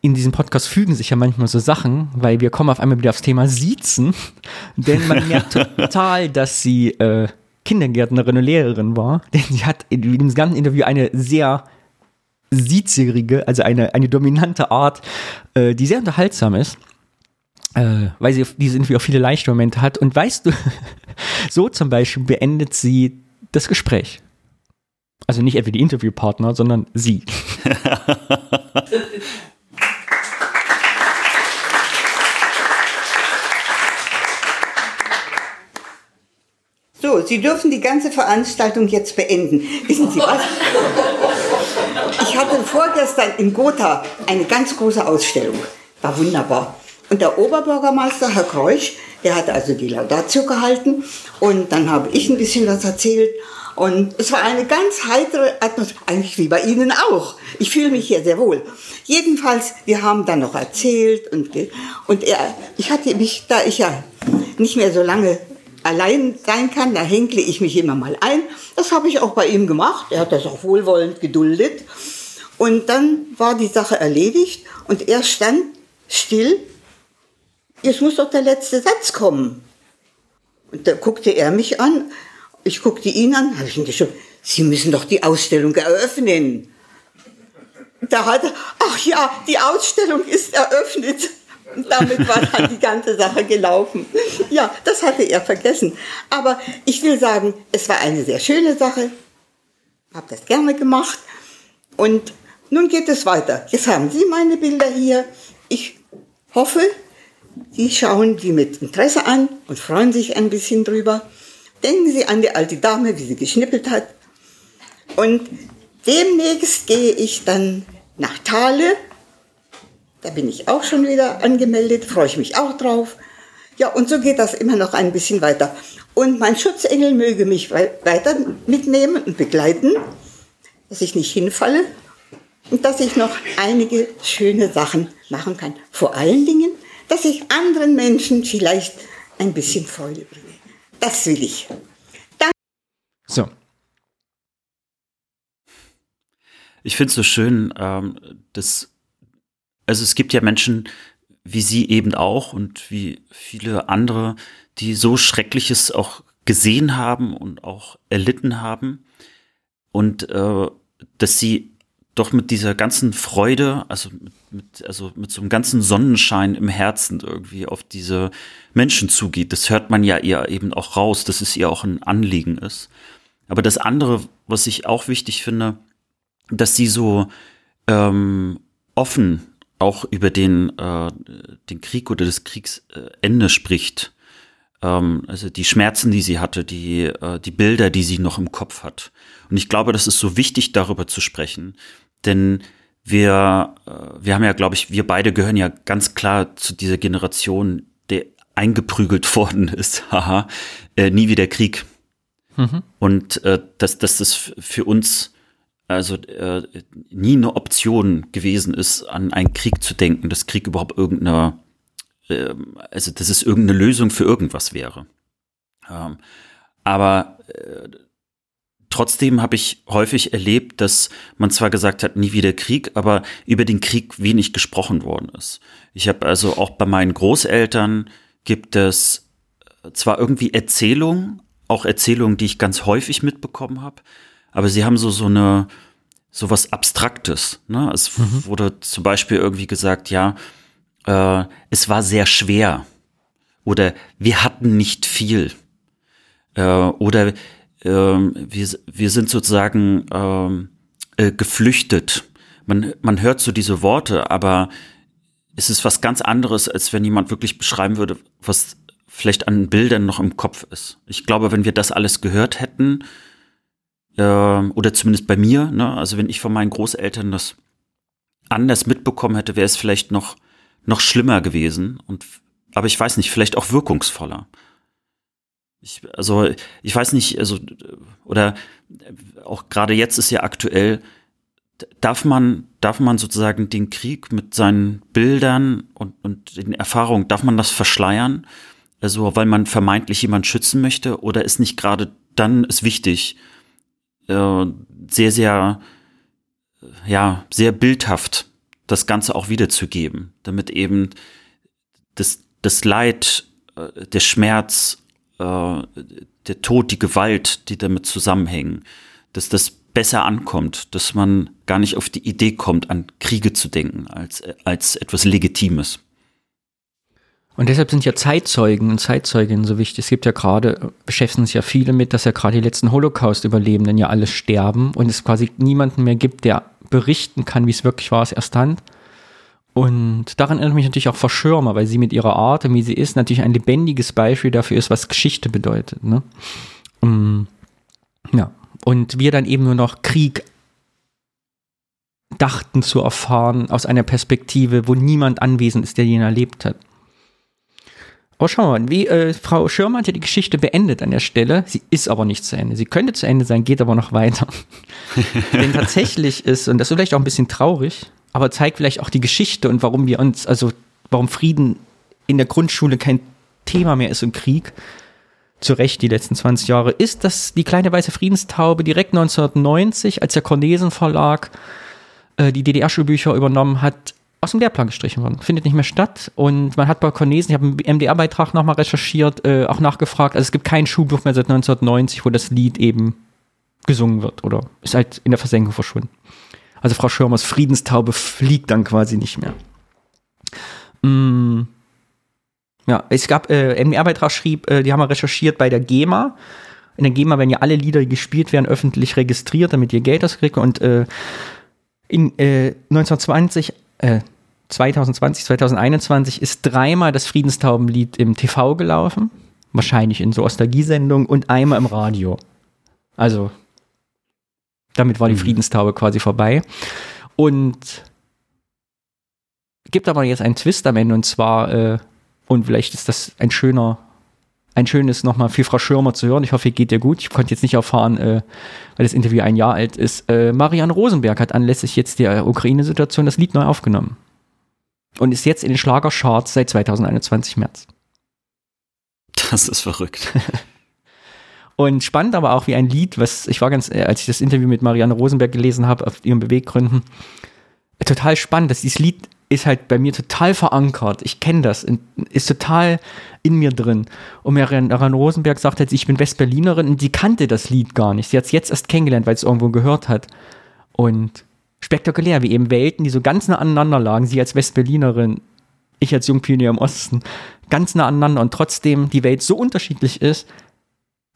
in diesem Podcast fügen sich ja manchmal so Sachen, weil wir kommen auf einmal wieder aufs Thema Siezen, denn man merkt total, dass sie äh, Kindergärtnerin und Lehrerin war, denn sie hat in dem ganzen Interview eine sehr siezerige, also eine, eine dominante Art, äh, die sehr unterhaltsam ist, äh, weil sie dieses Interview auch viele leichte Momente hat. Und weißt du, so zum Beispiel beendet sie das Gespräch. Also nicht etwa die Interviewpartner, sondern sie. So, Sie dürfen die ganze Veranstaltung jetzt beenden. Wissen Sie was? Ich hatte vorgestern in Gotha eine ganz große Ausstellung. War wunderbar. Und der Oberbürgermeister, Herr Kreuch, der hat also die Laudatio gehalten und dann habe ich ein bisschen was erzählt. Und es war eine ganz heitere Atmosphäre, eigentlich wie bei Ihnen auch. Ich fühle mich hier sehr wohl. Jedenfalls, wir haben dann noch erzählt und, und er, ich hatte mich, da ich ja nicht mehr so lange allein sein kann, da hänkle ich mich immer mal ein. Das habe ich auch bei ihm gemacht. Er hat das auch wohlwollend geduldet. Und dann war die Sache erledigt und er stand still. Jetzt muss doch der letzte Satz kommen. Und da guckte er mich an. Ich guckte ihn an. Habe ich ihm geschrieben, Sie müssen doch die Ausstellung eröffnen. Da hat er, ach ja, die Ausstellung ist eröffnet. Und damit war dann die ganze Sache gelaufen. Ja, das hatte er vergessen. Aber ich will sagen, es war eine sehr schöne Sache. Habe das gerne gemacht. Und nun geht es weiter. Jetzt haben Sie meine Bilder hier. Ich hoffe, Sie schauen die mit Interesse an und freuen sich ein bisschen drüber. Denken Sie an die alte Dame, wie sie geschnippelt hat. Und demnächst gehe ich dann nach Thale. Da bin ich auch schon wieder angemeldet, freue ich mich auch drauf. Ja, und so geht das immer noch ein bisschen weiter. Und mein Schutzengel möge mich wei- weiter mitnehmen und begleiten, dass ich nicht hinfalle und dass ich noch einige schöne Sachen machen kann. Vor allen Dingen, dass ich anderen Menschen vielleicht ein bisschen Freude bringe. Das will ich. So, Ich finde es so schön, ähm, dass, also es gibt ja Menschen wie sie eben auch und wie viele andere, die so Schreckliches auch gesehen haben und auch erlitten haben. Und äh, dass sie doch mit dieser ganzen Freude, also mit, also mit so einem ganzen Sonnenschein im Herzen irgendwie auf diese Menschen zugeht. Das hört man ja ihr eben auch raus, dass es ihr auch ein Anliegen ist. Aber das andere, was ich auch wichtig finde, dass sie so ähm, offen auch über den, äh, den Krieg oder das Kriegsende spricht. Ähm, also die Schmerzen, die sie hatte, die, äh, die Bilder, die sie noch im Kopf hat. Und ich glaube, das ist so wichtig, darüber zu sprechen. Denn wir, äh, wir haben ja, glaube ich, wir beide gehören ja ganz klar zu dieser Generation, der eingeprügelt worden ist, haha, äh, nie wieder Krieg. Und äh, dass, dass das für uns also äh, nie eine Option gewesen ist, an einen Krieg zu denken, dass Krieg überhaupt irgendeine, ähm, also dass es irgendeine Lösung für irgendwas wäre. Ähm, aber äh, trotzdem habe ich häufig erlebt, dass man zwar gesagt hat, nie wieder Krieg, aber über den Krieg wenig gesprochen worden ist. Ich habe also auch bei meinen Großeltern gibt es zwar irgendwie Erzählungen, auch Erzählungen, die ich ganz häufig mitbekommen habe, aber sie haben so so eine so was Abstraktes. Ne? Es wurde zum Beispiel irgendwie gesagt, ja, äh, es war sehr schwer oder wir hatten nicht viel äh, oder ähm, wir, wir sind sozusagen ähm, äh, geflüchtet. Man, man hört so diese Worte, aber es ist was ganz anderes, als wenn jemand wirklich beschreiben würde, was vielleicht an Bildern noch im Kopf ist. Ich glaube, wenn wir das alles gehört hätten, äh, oder zumindest bei mir, ne, also wenn ich von meinen Großeltern das anders mitbekommen hätte, wäre es vielleicht noch, noch schlimmer gewesen. Und, aber ich weiß nicht, vielleicht auch wirkungsvoller. Ich, also ich weiß nicht, also oder auch gerade jetzt ist ja aktuell, darf man, darf man sozusagen den Krieg mit seinen Bildern und, und den Erfahrungen, darf man das verschleiern? Also weil man vermeintlich jemand schützen möchte oder ist nicht gerade dann ist wichtig, äh, sehr, sehr, ja, sehr bildhaft das Ganze auch wiederzugeben, damit eben das, das Leid, äh, der Schmerz, äh, der Tod, die Gewalt, die damit zusammenhängen, dass das besser ankommt, dass man gar nicht auf die Idee kommt, an Kriege zu denken, als, als etwas Legitimes. Und deshalb sind ja Zeitzeugen und Zeitzeuginnen so wichtig. Es gibt ja gerade, beschäftigen sich ja viele mit, dass ja gerade die letzten Holocaust-Überlebenden ja alle sterben und es quasi niemanden mehr gibt, der berichten kann, wie es wirklich war, aus erster Hand. Und daran erinnert mich natürlich auch Verschirmer, weil sie mit ihrer Art und wie sie ist, natürlich ein lebendiges Beispiel dafür ist, was Geschichte bedeutet. Ne? Um, ja. Und wir dann eben nur noch Krieg dachten zu erfahren aus einer Perspektive, wo niemand anwesend ist, der ihn erlebt hat. Oh, schau mal, wie äh, Frau Schirmer hat ja die Geschichte beendet an der Stelle. Sie ist aber nicht zu Ende. Sie könnte zu Ende sein, geht aber noch weiter. Denn tatsächlich ist, und das ist vielleicht auch ein bisschen traurig, aber zeigt vielleicht auch die Geschichte und warum wir uns, also warum Frieden in der Grundschule kein Thema mehr ist im Krieg, zu Recht die letzten 20 Jahre, ist, dass die kleine weiße Friedenstaube direkt 1990, als der Cornesen Verlag äh, die DDR-Schulbücher übernommen hat, aus dem Lehrplan gestrichen worden. Findet nicht mehr statt. Und man hat bei Cornesen, ich habe einen MDR-Beitrag nochmal recherchiert, äh, auch nachgefragt. Also es gibt kein Schulbuch mehr seit 1990, wo das Lied eben gesungen wird oder ist halt in der Versenkung verschwunden. Also Frau Schirmers Friedenstaube fliegt dann quasi nicht mehr. Mm. Ja, es gab, äh, MDR-Beitrag schrieb, äh, die haben mal recherchiert bei der GEMA. In der GEMA werden ja alle Lieder, die gespielt werden, öffentlich registriert, damit ihr Geld auskriegt. Und äh, in äh, 1920 äh, 2020, 2021 ist dreimal das Friedenstaubenlied im TV gelaufen. Wahrscheinlich in so Ostalgie-Sendungen und einmal im Radio. Also, damit war die mhm. Friedenstaube quasi vorbei. Und gibt aber jetzt einen Twist am Ende und zwar, äh, und vielleicht ist das ein schöner, ein schönes nochmal für Frau Schirmer zu hören. Ich hoffe, geht dir gut. Ich konnte jetzt nicht erfahren, äh, weil das Interview ein Jahr alt ist. Äh, Marianne Rosenberg hat anlässlich jetzt der Ukraine-Situation das Lied neu aufgenommen. Und ist jetzt in den Schlagercharts seit 2021 März. Das ist verrückt. Und spannend aber auch wie ein Lied, was ich war ganz, äh, als ich das Interview mit Marianne Rosenberg gelesen habe, auf ihren Beweggründen, total spannend, dass dieses Lied ist halt bei mir total verankert. Ich kenne das, ist total in mir drin. Und Marianne Rosenberg sagt jetzt, ich bin Westberlinerin und die kannte das Lied gar nicht. Sie hat es jetzt erst kennengelernt, weil es irgendwo gehört hat. Und spektakulär, wie eben Welten, die so ganz nah aneinander lagen. Sie als Westberlinerin, ich als Jungpionier im Osten, ganz nah aneinander und trotzdem die Welt so unterschiedlich ist,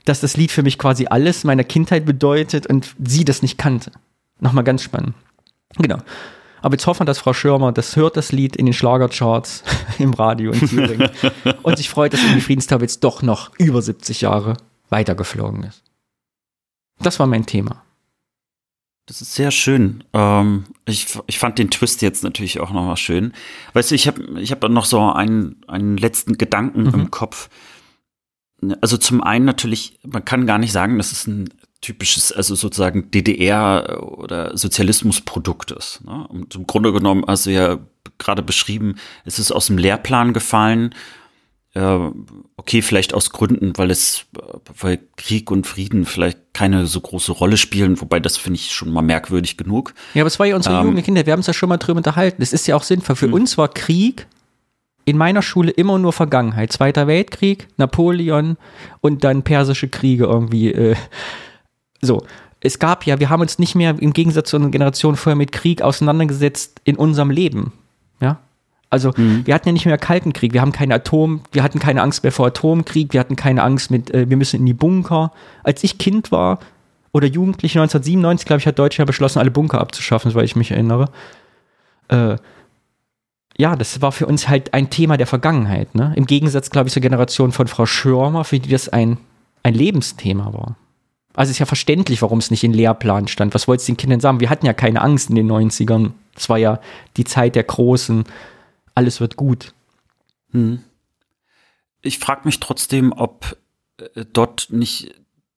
dass das Lied für mich quasi alles meiner Kindheit bedeutet und sie das nicht kannte. Nochmal ganz spannend. Genau. Aber jetzt hoffen wir, dass Frau Schirmer das hört, das Lied in den Schlagercharts im Radio in Thüringen und sich freut, dass die Friedenstaube jetzt doch noch über 70 Jahre weitergeflogen ist. Das war mein Thema. Das ist sehr schön. Ähm, ich, ich fand den Twist jetzt natürlich auch nochmal schön. Weißt du, ich habe ich hab noch so einen, einen letzten Gedanken mhm. im Kopf. Also zum einen natürlich, man kann gar nicht sagen, dass es ein typisches, also sozusagen DDR oder Sozialismusprodukt ist. Ne? Und im Grunde genommen, also ja gerade beschrieben, es ist aus dem Lehrplan gefallen. Äh, okay, vielleicht aus Gründen, weil es, weil Krieg und Frieden vielleicht keine so große Rolle spielen, wobei das finde ich schon mal merkwürdig genug. Ja, aber es war ja unsere ähm, Jugend, Kinder, wir haben uns ja schon mal drüber unterhalten. Es ist ja auch sinnvoll. Für hm. uns war Krieg in meiner Schule immer nur Vergangenheit. Zweiter Weltkrieg, Napoleon und dann persische Kriege irgendwie. Äh, so, es gab ja, wir haben uns nicht mehr im Gegensatz zu einer Generation vorher mit Krieg auseinandergesetzt in unserem Leben. Ja. Also mhm. wir hatten ja nicht mehr Kalten Krieg, wir haben keine Atom, wir hatten keine Angst mehr vor Atomkrieg, wir hatten keine Angst mit, äh, wir müssen in die Bunker. Als ich Kind war oder Jugendlich 1997, glaube ich, hat Deutschland beschlossen, alle Bunker abzuschaffen, soweit ich mich erinnere. Äh, ja, das war für uns halt ein Thema der Vergangenheit. Ne? Im Gegensatz, glaube ich, zur Generation von Frau Schirmer, für die das ein, ein Lebensthema war. Also ist ja verständlich, warum es nicht in Lehrplan stand. Was wolltest du den Kindern sagen? Wir hatten ja keine Angst in den 90ern. Es war ja die Zeit der Großen. Alles wird gut. Hm. Ich frage mich trotzdem, ob äh, dort nicht,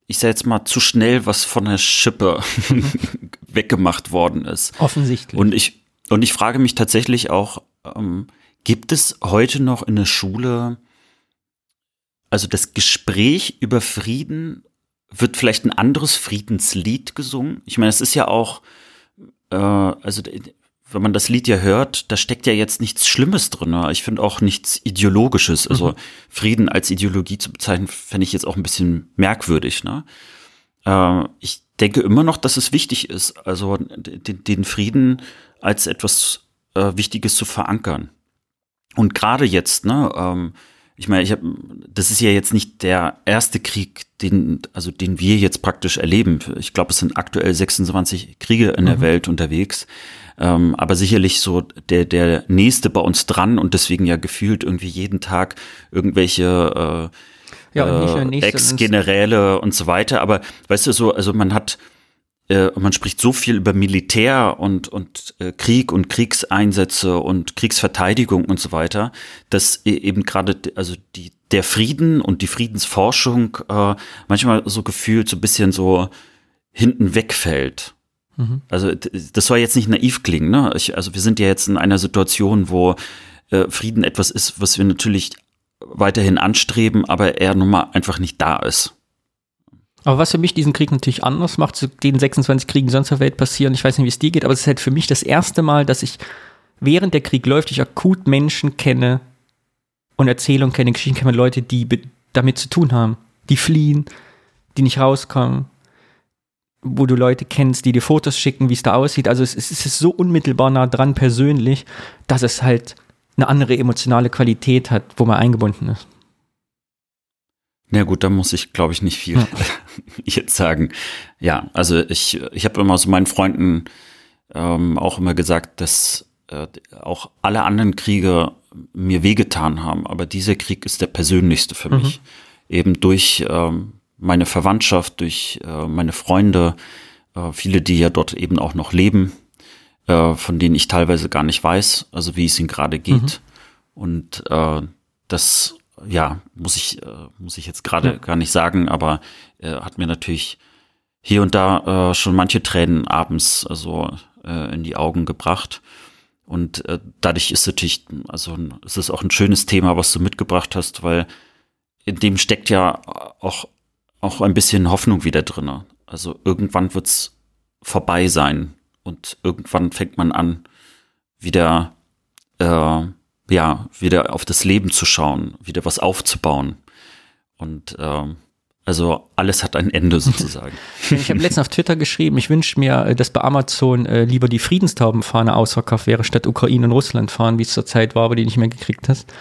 ich sag jetzt mal, zu schnell was von der Schippe weggemacht worden ist. Offensichtlich. Und ich, und ich frage mich tatsächlich auch, ähm, gibt es heute noch in der Schule, also das Gespräch über Frieden, wird vielleicht ein anderes Friedenslied gesungen? Ich meine, es ist ja auch, äh, also wenn man das Lied ja hört, da steckt ja jetzt nichts Schlimmes drin. Ne? Ich finde auch nichts Ideologisches. Also Mhm. Frieden als Ideologie zu bezeichnen, fände ich jetzt auch ein bisschen merkwürdig. Ne? Äh, ich denke immer noch, dass es wichtig ist, also den, den Frieden als etwas äh, Wichtiges zu verankern. Und gerade jetzt, ne, ähm, ich meine, ich hab, das ist ja jetzt nicht der erste Krieg, den, also den wir jetzt praktisch erleben. Ich glaube, es sind aktuell 26 Kriege in der Welt unterwegs. Ähm, aber sicherlich so der, der nächste bei uns dran und deswegen ja gefühlt irgendwie jeden Tag irgendwelche äh, Ja, äh, Ex-Generäle und so weiter. Aber weißt du, so, also man hat, äh, man spricht so viel über Militär und, und äh, Krieg und Kriegseinsätze und Kriegsverteidigung und so weiter, dass e- eben gerade, also die, der Frieden und die Friedensforschung äh, manchmal so gefühlt so ein bisschen so hinten wegfällt. Also d- das soll jetzt nicht naiv klingen, ne? Ich, also wir sind ja jetzt in einer Situation, wo äh, Frieden etwas ist, was wir natürlich weiterhin anstreben, aber er nun mal einfach nicht da ist. Aber was für mich diesen Krieg natürlich anders macht, zu den 26 Kriegen, sonst der Welt passieren, ich weiß nicht, wie es dir geht, aber es ist halt für mich das erste Mal, dass ich, während der Krieg läuft, ich akut Menschen kenne und Erzählungen kenne, Geschichten kenne, Leute, die damit zu tun haben, die fliehen, die nicht rauskommen, wo du Leute kennst, die dir Fotos schicken, wie es da aussieht. Also es, es ist so unmittelbar nah dran persönlich, dass es halt eine andere emotionale Qualität hat, wo man eingebunden ist. Na gut, da muss ich, glaube ich, nicht viel jetzt sagen. Ja, also ich, ich habe immer so meinen Freunden ähm, auch immer gesagt, dass äh, auch alle anderen Kriege mir wehgetan haben, aber dieser Krieg ist der persönlichste für mich. Eben durch ähm, meine Verwandtschaft, durch äh, meine Freunde, äh, viele, die ja dort eben auch noch leben, äh, von denen ich teilweise gar nicht weiß, also wie es ihnen gerade geht. Und äh, das, ja, muss ich, äh, muss ich jetzt gerade Ja. gar nicht sagen, aber äh, hat mir natürlich hier und da äh, schon manche Tränen abends also äh, in die Augen gebracht. Und äh, dadurch ist natürlich, also es ist auch ein schönes Thema, was du mitgebracht hast, weil in dem steckt ja auch, auch ein bisschen Hoffnung wieder drinne. Also irgendwann wird's vorbei sein und irgendwann fängt man an, wieder, äh, ja, wieder auf das Leben zu schauen, wieder was aufzubauen. Und ähm, also alles hat ein Ende sozusagen. Ich habe letztens auf Twitter geschrieben, ich wünsche mir, äh, dass bei Amazon äh, lieber die Friedenstaubenfahne ausverkauft wäre, statt Ukraine und Russland fahren, wie es zur Zeit war, aber die nicht mehr gekriegt hast.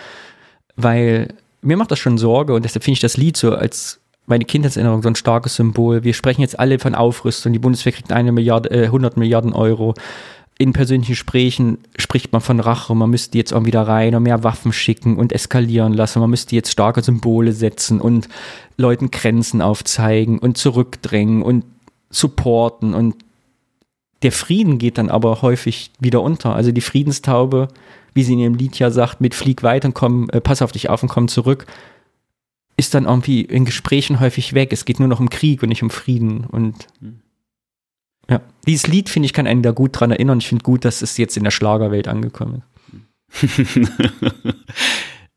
Weil mir macht das schon Sorge und deshalb finde ich das Lied so als meine Kindheitserinnerung so ein starkes Symbol. Wir sprechen jetzt alle von Aufrüstung. Die Bundeswehr kriegt eine Milliarde, äh, 100 Milliarden Euro. In persönlichen Gesprächen spricht man von Rache. Man müsste jetzt auch wieder rein und mehr Waffen schicken und eskalieren lassen. Man müsste jetzt starke Symbole setzen und Leuten Grenzen aufzeigen und zurückdrängen und supporten. Und der Frieden geht dann aber häufig wieder unter. Also die Friedenstaube, wie sie in ihrem Lied ja sagt, mit Flieg weit und komm, äh, pass auf dich auf und komm zurück, ist dann irgendwie in Gesprächen häufig weg. Es geht nur noch um Krieg und nicht um Frieden. Und ja, dieses Lied, finde ich, kann einen da gut dran erinnern. Ich finde gut, dass es jetzt in der Schlagerwelt angekommen ist.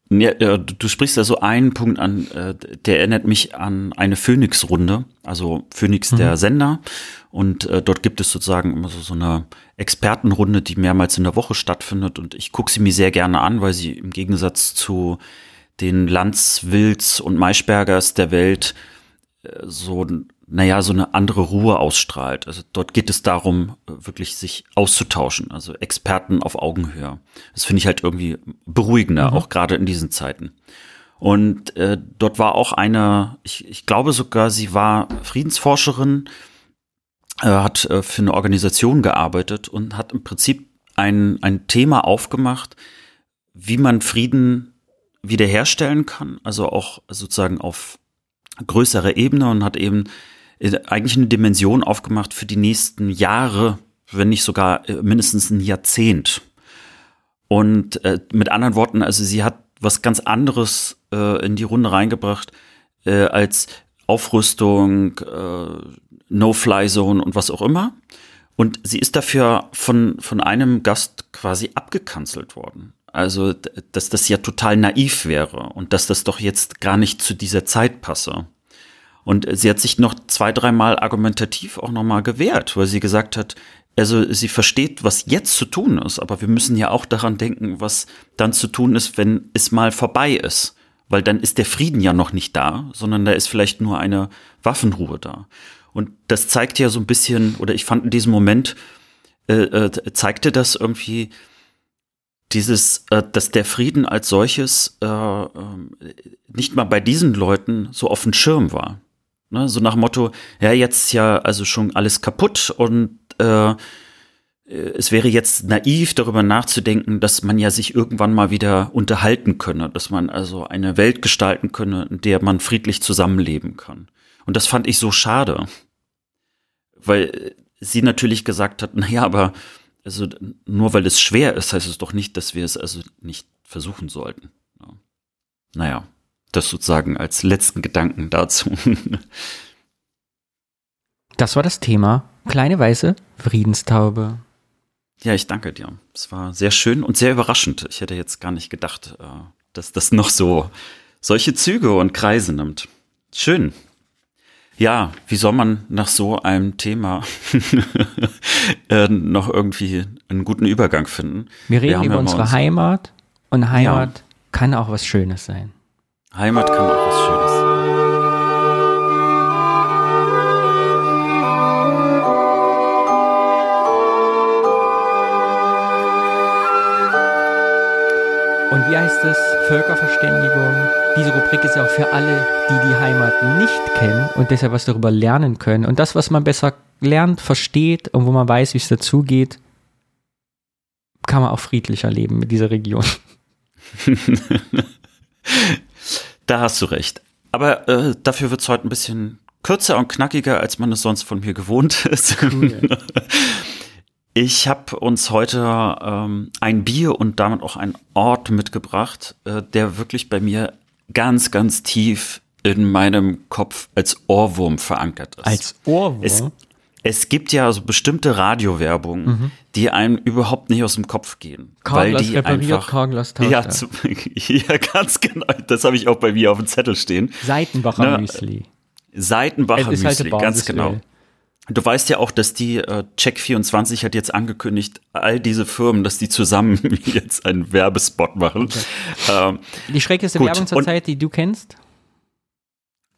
Ja, ja, du, sprichst da so einen Punkt an, äh, der erinnert mich an eine Phoenix-Runde, also Phoenix der Sender. Und äh, dort gibt es sozusagen immer so, so eine Expertenrunde, die mehrmals in der Woche stattfindet. Und ich gucke sie mir sehr gerne an, weil sie im Gegensatz zu den Lanz, Wills und Maischbergers der Welt äh, so, naja, so eine andere Ruhe ausstrahlt. Also dort geht es darum, wirklich sich auszutauschen, also Experten auf Augenhöhe. Das finde ich halt irgendwie beruhigender, auch gerade in diesen Zeiten. Und äh, dort war auch eine, ich, ich glaube sogar, sie war Friedensforscherin, äh, hat äh, für eine Organisation gearbeitet und hat im Prinzip ein, ein Thema aufgemacht, wie man Frieden wiederherstellen kann, also auch sozusagen auf größere Ebene und hat eben eigentlich eine Dimension aufgemacht für die nächsten Jahre, wenn nicht sogar äh, mindestens ein Jahrzehnt. Und äh, mit anderen Worten, also sie hat was ganz anderes äh, in die Runde reingebracht, äh, als Aufrüstung, äh, No-Fly-Zone und was auch immer. Und sie ist dafür von, von einem Gast quasi abgekanzelt worden. Also, dass das ja total naiv wäre und dass das doch jetzt gar nicht zu dieser Zeit passe. Und sie hat sich noch zwei, dreimal argumentativ auch nochmal gewehrt, weil sie gesagt hat, also sie versteht, was jetzt zu tun ist, aber wir müssen ja auch daran denken, was dann zu tun ist, wenn es mal vorbei ist. Weil dann ist der Frieden ja noch nicht da, sondern da ist vielleicht nur eine Waffenruhe da. Und das zeigt ja so ein bisschen, oder ich fand in diesem Moment, äh, äh, zeigte das irgendwie dieses, äh, dass der Frieden als solches äh, ähm, nicht mal bei diesen Leuten so auf dem Schirm war. Ne? So nach dem Motto, ja, jetzt ist ja also schon alles kaputt und äh, es wäre jetzt naiv, darüber nachzudenken, dass man ja sich irgendwann mal wieder unterhalten könne, dass man also eine Welt gestalten könne, in der man friedlich zusammenleben kann. Und das fand ich so schade, weil sie natürlich gesagt hat, naja, aber also nur weil es schwer ist, heißt es doch nicht, dass wir es also nicht versuchen sollten. Ja. Naja, das sozusagen als letzten Gedanken dazu. Das war das Thema. Kleine weiße Friedenstaube. Ja, ich danke dir. Es war sehr schön und sehr überraschend. Ich hätte jetzt gar nicht gedacht, äh, dass das noch so solche Züge und Kreise nimmt. Schön. Ja, wie soll man nach so einem Thema äh, noch irgendwie einen guten Übergang finden? Wir reden haben über ja unsere uns- Heimat und Heimat kann auch was Schönes sein. Heimat kann auch was Schönes. Und wie heißt es? Völkerverständigung. Diese Rubrik ist ja auch für alle, die die Heimat nicht kennen und deshalb was darüber lernen können. Und das, was man besser lernt, versteht und wo man weiß, wie es dazugeht, kann man auch friedlicher leben mit dieser Region. Da hast du recht. Aber äh, dafür wird es heute ein bisschen kürzer und knackiger, als man es sonst von mir gewohnt ist. Ich habe uns heute ähm, ein Bier und damit auch einen Ort mitgebracht, äh, der wirklich bei mir ganz, ganz tief in meinem Kopf als Ohrwurm verankert ist. Als Ohrwurm. Es, es gibt ja so bestimmte Radiowerbungen, die einem überhaupt nicht aus dem Kopf gehen. weil Carglass die einfach, Carglass tauscht ja, zu, ja, ganz genau. Das habe ich auch bei mir auf dem Zettel stehen. Seitenbacher Ne, Müsli. Seitenbacher halt Müsli, ein ganz genau. Du weißt ja auch, dass die äh, Check24 hat jetzt angekündigt, all diese Firmen, dass die zusammen jetzt einen Werbespot machen. Ähm, Die schrecklichste Gut, Werbung und- zurzeit, die du kennst?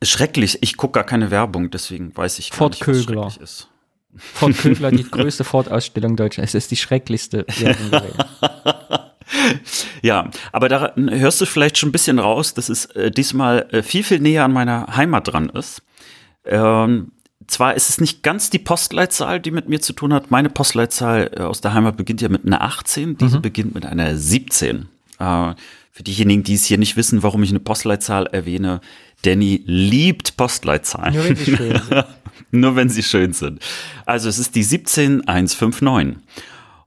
schrecklich, ich gucke gar keine Werbung, deswegen weiß ich gar Ford nicht, was Kögler. schrecklich ist. Ford Kögler, die größte Ford-Ausstellung Deutschlands. Es ist die schrecklichste. Ja, aber da hörst du vielleicht schon ein bisschen raus, dass es äh, diesmal äh, viel, viel näher an meiner Heimat dran ist. Ähm, zwar ist es nicht ganz die Postleitzahl, die mit mir zu tun hat. Meine Postleitzahl äh, aus der Heimat beginnt ja mit einer 18, diese beginnt mit einer 17. Für diejenigen, die es hier nicht wissen, warum ich eine Postleitzahl erwähne, Danny liebt Postleitzahlen. Nur wenn sie schön sind. Nur wenn sie schön sind. Also es ist die 17159.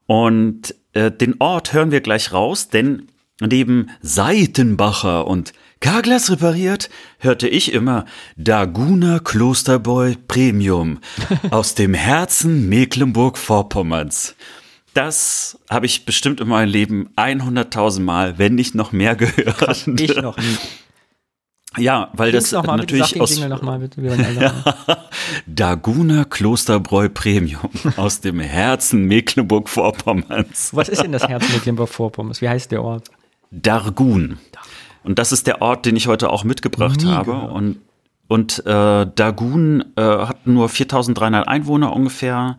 Und äh, den Ort hören wir gleich raus, denn neben Seitenbacher und Karglas repariert, hörte ich immer Daguna Klosterboy Premium aus dem Herzen Mecklenburg-Vorpommerns. Das habe ich bestimmt in meinem Leben 100.000 Mal, wenn nicht noch mehr gehört. Ich noch nie. Ja, weil das mal, bitte, natürlich aus mal, alle- Daguna Klosterbräu Premium aus dem Herzen Mecklenburg-Vorpommerns. Was ist denn das Herz Mecklenburg-Vorpommerns? Wie heißt der Ort? Dargun. Und das ist der Ort, den ich heute auch mitgebracht Nie habe. gehört. Und, und äh, Dagun äh, hat nur 4300 Einwohner ungefähr,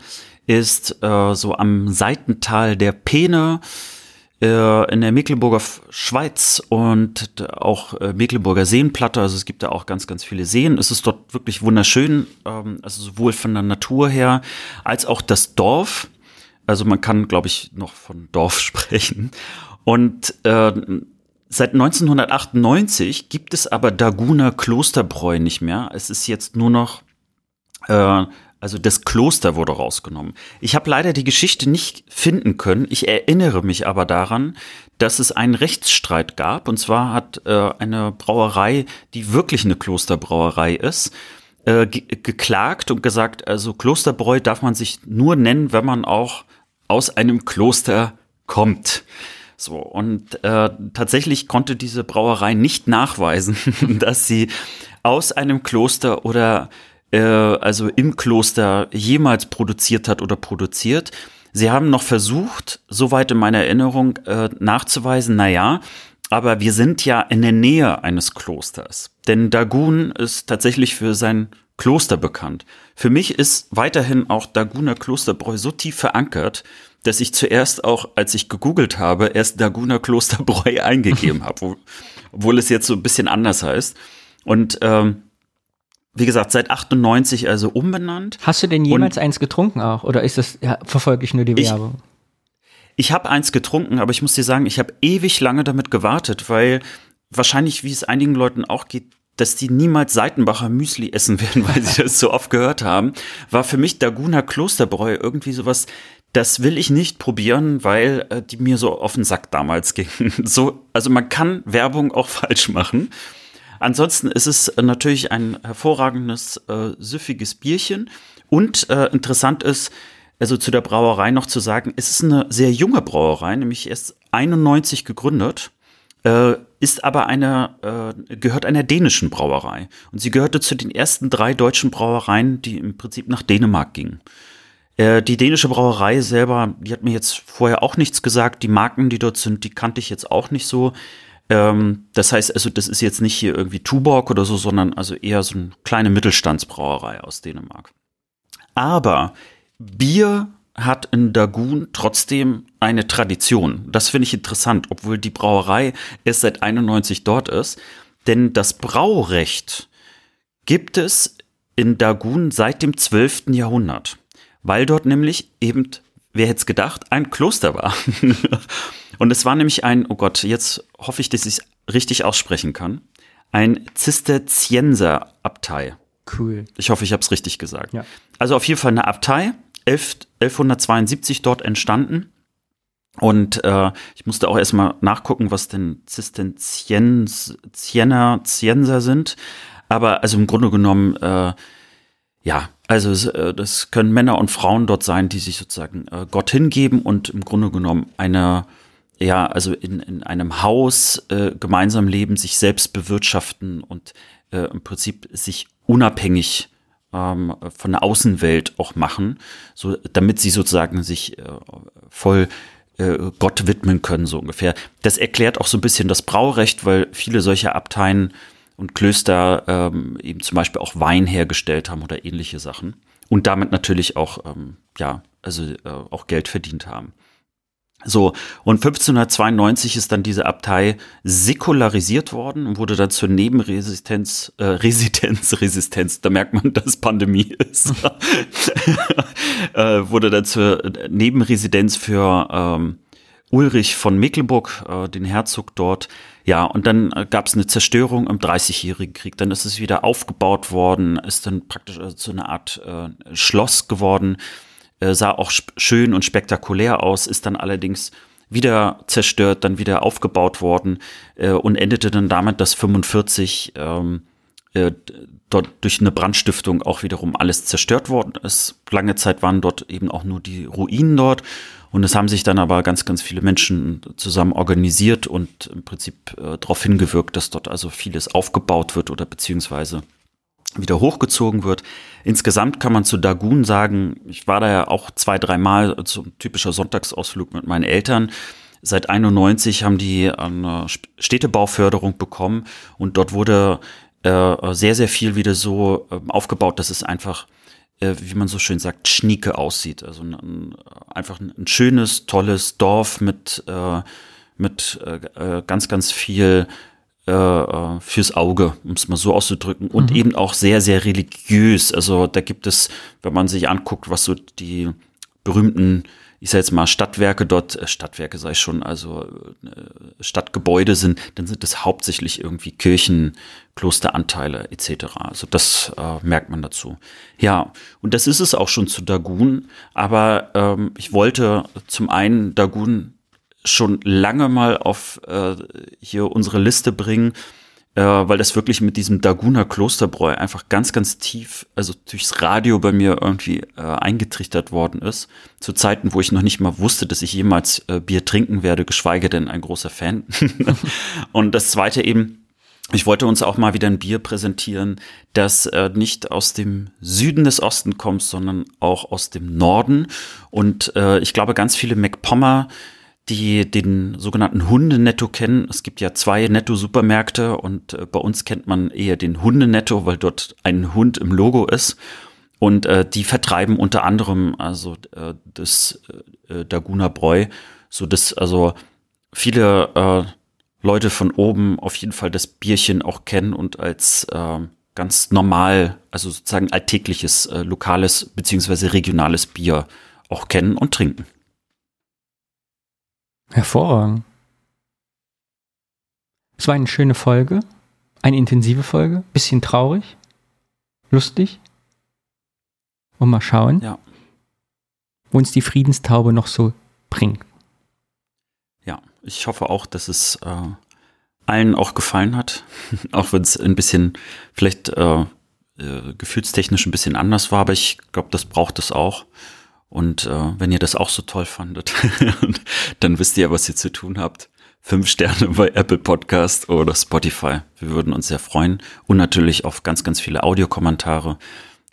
ist äh, so am Seitental der Peene äh, in der Mecklenburger Schweiz und auch äh, Mecklenburger Seenplatte. Also es gibt da auch ganz, ganz viele Seen. Es ist dort wirklich wunderschön, ähm, also sowohl von der Natur her als auch das Dorf. Also man kann, glaube ich, noch von Dorf sprechen. Und äh, seit 1998 gibt es aber Daguner Klosterbräu nicht mehr. Es ist jetzt nur noch äh, Also das Kloster wurde rausgenommen. Ich habe leider die Geschichte nicht finden können. Ich erinnere mich aber daran, dass es einen Rechtsstreit gab. Und zwar hat äh, eine Brauerei, die wirklich eine Klosterbrauerei ist, äh, ge geklagt und gesagt, also Klosterbräu darf man sich nur nennen, wenn man auch aus einem Kloster kommt. So, und äh, tatsächlich konnte diese Brauerei nicht nachweisen, dass sie aus einem Kloster oder äh, also im Kloster jemals produziert hat oder produziert. Sie haben noch versucht, soweit in meiner Erinnerung, äh, nachzuweisen, na ja, aber wir sind ja in der Nähe eines Klosters. Denn Dagun ist tatsächlich für sein Kloster bekannt. Für mich ist weiterhin auch Daguner Klosterbräu so tief verankert, dass ich zuerst auch, als ich gegoogelt habe, erst Daguner Klosterbräu eingegeben habe, obwohl es jetzt so ein bisschen anders heißt. Und ähm, wie gesagt, seit 98 also umbenannt. Hast du denn jemals Und eins getrunken auch? Oder ist das, ja, verfolge ich nur die Werbung? Ich, ich habe eins getrunken, aber ich muss dir sagen, ich habe ewig lange damit gewartet, weil wahrscheinlich, wie es einigen Leuten auch geht, dass die niemals Seitenbacher Müsli essen werden, weil sie das so oft gehört haben, war für mich Daguna Klosterbräu irgendwie sowas, das will ich nicht probieren, weil äh, die mir so auf den Sack damals gingen. So, also man kann Werbung auch falsch machen. Ansonsten ist es natürlich ein hervorragendes, äh, süffiges Bierchen. Und äh, interessant ist, also zu der Brauerei noch zu sagen, es ist eine sehr junge Brauerei, nämlich erst 91 gegründet, äh, ist aber eine, äh, gehört einer dänischen Brauerei. Und sie gehörte zu den ersten drei deutschen Brauereien, die im Prinzip nach Dänemark gingen. Äh, die dänische Brauerei selber, die hat mir jetzt vorher auch nichts gesagt. Die Marken, die dort sind, die kannte ich jetzt auch nicht so. Ähm, das heißt also, das ist jetzt nicht hier irgendwie Tuborg oder so, sondern also eher so eine kleine Mittelstandsbrauerei aus Dänemark. Aber Bier hat in Dagun trotzdem eine Tradition. Das finde ich interessant, obwohl die Brauerei erst seit 91 dort ist. Denn das Braurecht gibt es in Dagun seit dem 12. Jahrhundert. Weil dort nämlich eben, wer hätte es gedacht, ein Kloster war. Und es war nämlich ein, oh Gott, jetzt hoffe ich, dass ich es richtig aussprechen kann, ein Zisterzienser-Abtei. Cool. Ich hoffe, ich habe es richtig gesagt. Ja. Also auf jeden Fall eine Abtei, 11, 1172 dort entstanden. Und äh, ich musste auch erstmal nachgucken, was denn Zisterzienser Zienser sind. Aber also im Grunde genommen, äh, ja, also äh, das können Männer und Frauen dort sein, die sich sozusagen äh, Gott hingeben und im Grunde genommen eine ja, also in, in einem Haus äh, gemeinsam leben, sich selbst bewirtschaften und äh, im Prinzip sich unabhängig ähm, von der Außenwelt auch machen, so damit sie sozusagen sich äh, voll äh, Gott widmen können, so ungefähr. Das erklärt auch so ein bisschen das Braurecht, weil viele solcher Abteien und Klöster ähm, eben zum Beispiel auch Wein hergestellt haben oder ähnliche Sachen und damit natürlich auch ähm, ja also äh, auch Geld verdient haben. So, und 1592 ist dann diese Abtei säkularisiert worden und wurde dann zur Nebenresistenz, äh, Residenz, Resistenz, da merkt man, dass Pandemie ist, äh, wurde dann zur Nebenresidenz für ähm, Ulrich von Mecklenburg, äh, den Herzog dort. Ja, und dann äh, gab es eine Zerstörung im Dreißigjährigen Krieg. Dann ist es wieder aufgebaut worden, ist dann praktisch äh, so eine Art äh, Schloss geworden äh, sah auch schön und spektakulär aus, ist dann allerdings wieder zerstört, dann wieder aufgebaut worden äh, und endete dann damit, dass 45 ähm, äh, dort durch eine Brandstiftung auch wiederum alles zerstört worden ist. Lange Zeit waren dort eben auch nur die Ruinen dort und es haben sich dann aber ganz, ganz viele Menschen zusammen organisiert und im Prinzip äh, darauf hingewirkt, dass dort also vieles aufgebaut wird oder beziehungsweise wieder hochgezogen wird. Insgesamt kann man zu Dagun sagen, ich war da ja auch zwei, dreimal zum typischer Sonntagsausflug mit meinen Eltern. Seit 91 haben die eine Städtebauförderung bekommen und dort wurde äh, sehr, sehr viel wieder so äh, aufgebaut, dass es einfach, äh, wie man so schön sagt, schnieke aussieht. Also ein, ein, einfach ein, schönes, tolles Dorf mit, äh, mit äh, äh, ganz, ganz viel äh, fürs Auge, um es mal so auszudrücken, und mhm. eben auch sehr, sehr religiös. Also da gibt es, wenn man sich anguckt, was so die berühmten, ich sage jetzt mal Stadtwerke dort, äh, Stadtwerke sei schon, also äh, Stadtgebäude sind, dann sind es hauptsächlich irgendwie Kirchen, Klosteranteile etc. Also das äh, merkt man dazu. Ja, und das ist es auch schon zu Dagun, aber ähm, ich wollte zum einen Dagun schon lange mal auf äh, hier unsere Liste bringen, äh, weil das wirklich mit diesem Daguna Klosterbräu einfach ganz, ganz tief, also durchs Radio bei mir irgendwie äh, eingetrichtert worden ist. Zu Zeiten, wo ich noch nicht mal wusste, dass ich jemals äh, Bier trinken werde, geschweige denn ein großer Fan. Und das zweite eben, ich wollte uns auch mal wieder ein Bier präsentieren, das äh, nicht aus dem Süden des Osten kommt, sondern auch aus dem Norden. Und äh, ich glaube, ganz viele McPommer die den sogenannten Hundenetto kennen. Es gibt ja zwei Netto-Supermärkte und äh, bei uns kennt man eher den Hundenetto, weil dort ein Hund im Logo ist. Und äh, die vertreiben unter anderem also äh, das äh, Daguna Bräu, so dass also viele äh, Leute von oben auf jeden Fall das Bierchen auch kennen und als äh, ganz normal, also sozusagen alltägliches, äh, lokales beziehungsweise regionales Bier auch kennen und trinken. Hervorragend. Es war eine schöne Folge, eine intensive Folge, bisschen traurig, lustig. Und mal schauen, Ja. wo uns die Friedenstaube noch so bringt. Ja, ich hoffe auch, dass es äh, allen auch gefallen hat, auch wenn es ein bisschen vielleicht äh, äh, gefühlstechnisch ein bisschen anders war, aber ich glaube, das braucht es auch. Und äh, wenn ihr das auch so toll fandet, dann wisst ihr, was ihr zu tun habt. Fünf Sterne bei Apple Podcast oder Spotify. Wir würden uns sehr freuen. Und natürlich auf ganz, ganz viele Audiokommentare.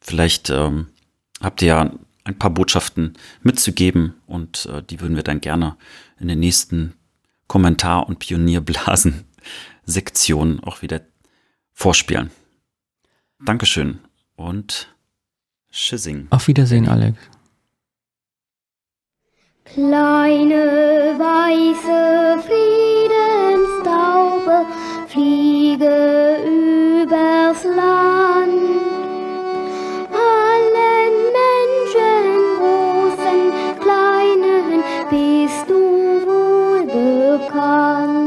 Vielleicht ähm, habt ihr ja ein paar Botschaften mitzugeben und äh, die würden wir dann gerne in den nächsten Kommentar- und Pionierblasen-Sektionen auch wieder vorspielen. Dankeschön und Schissing. Auf Wiedersehen, Alex. Kleine weiße Friedenstaube, fliege übers Land. Allen Menschen, großen, kleinen, bist du wohl bekannt.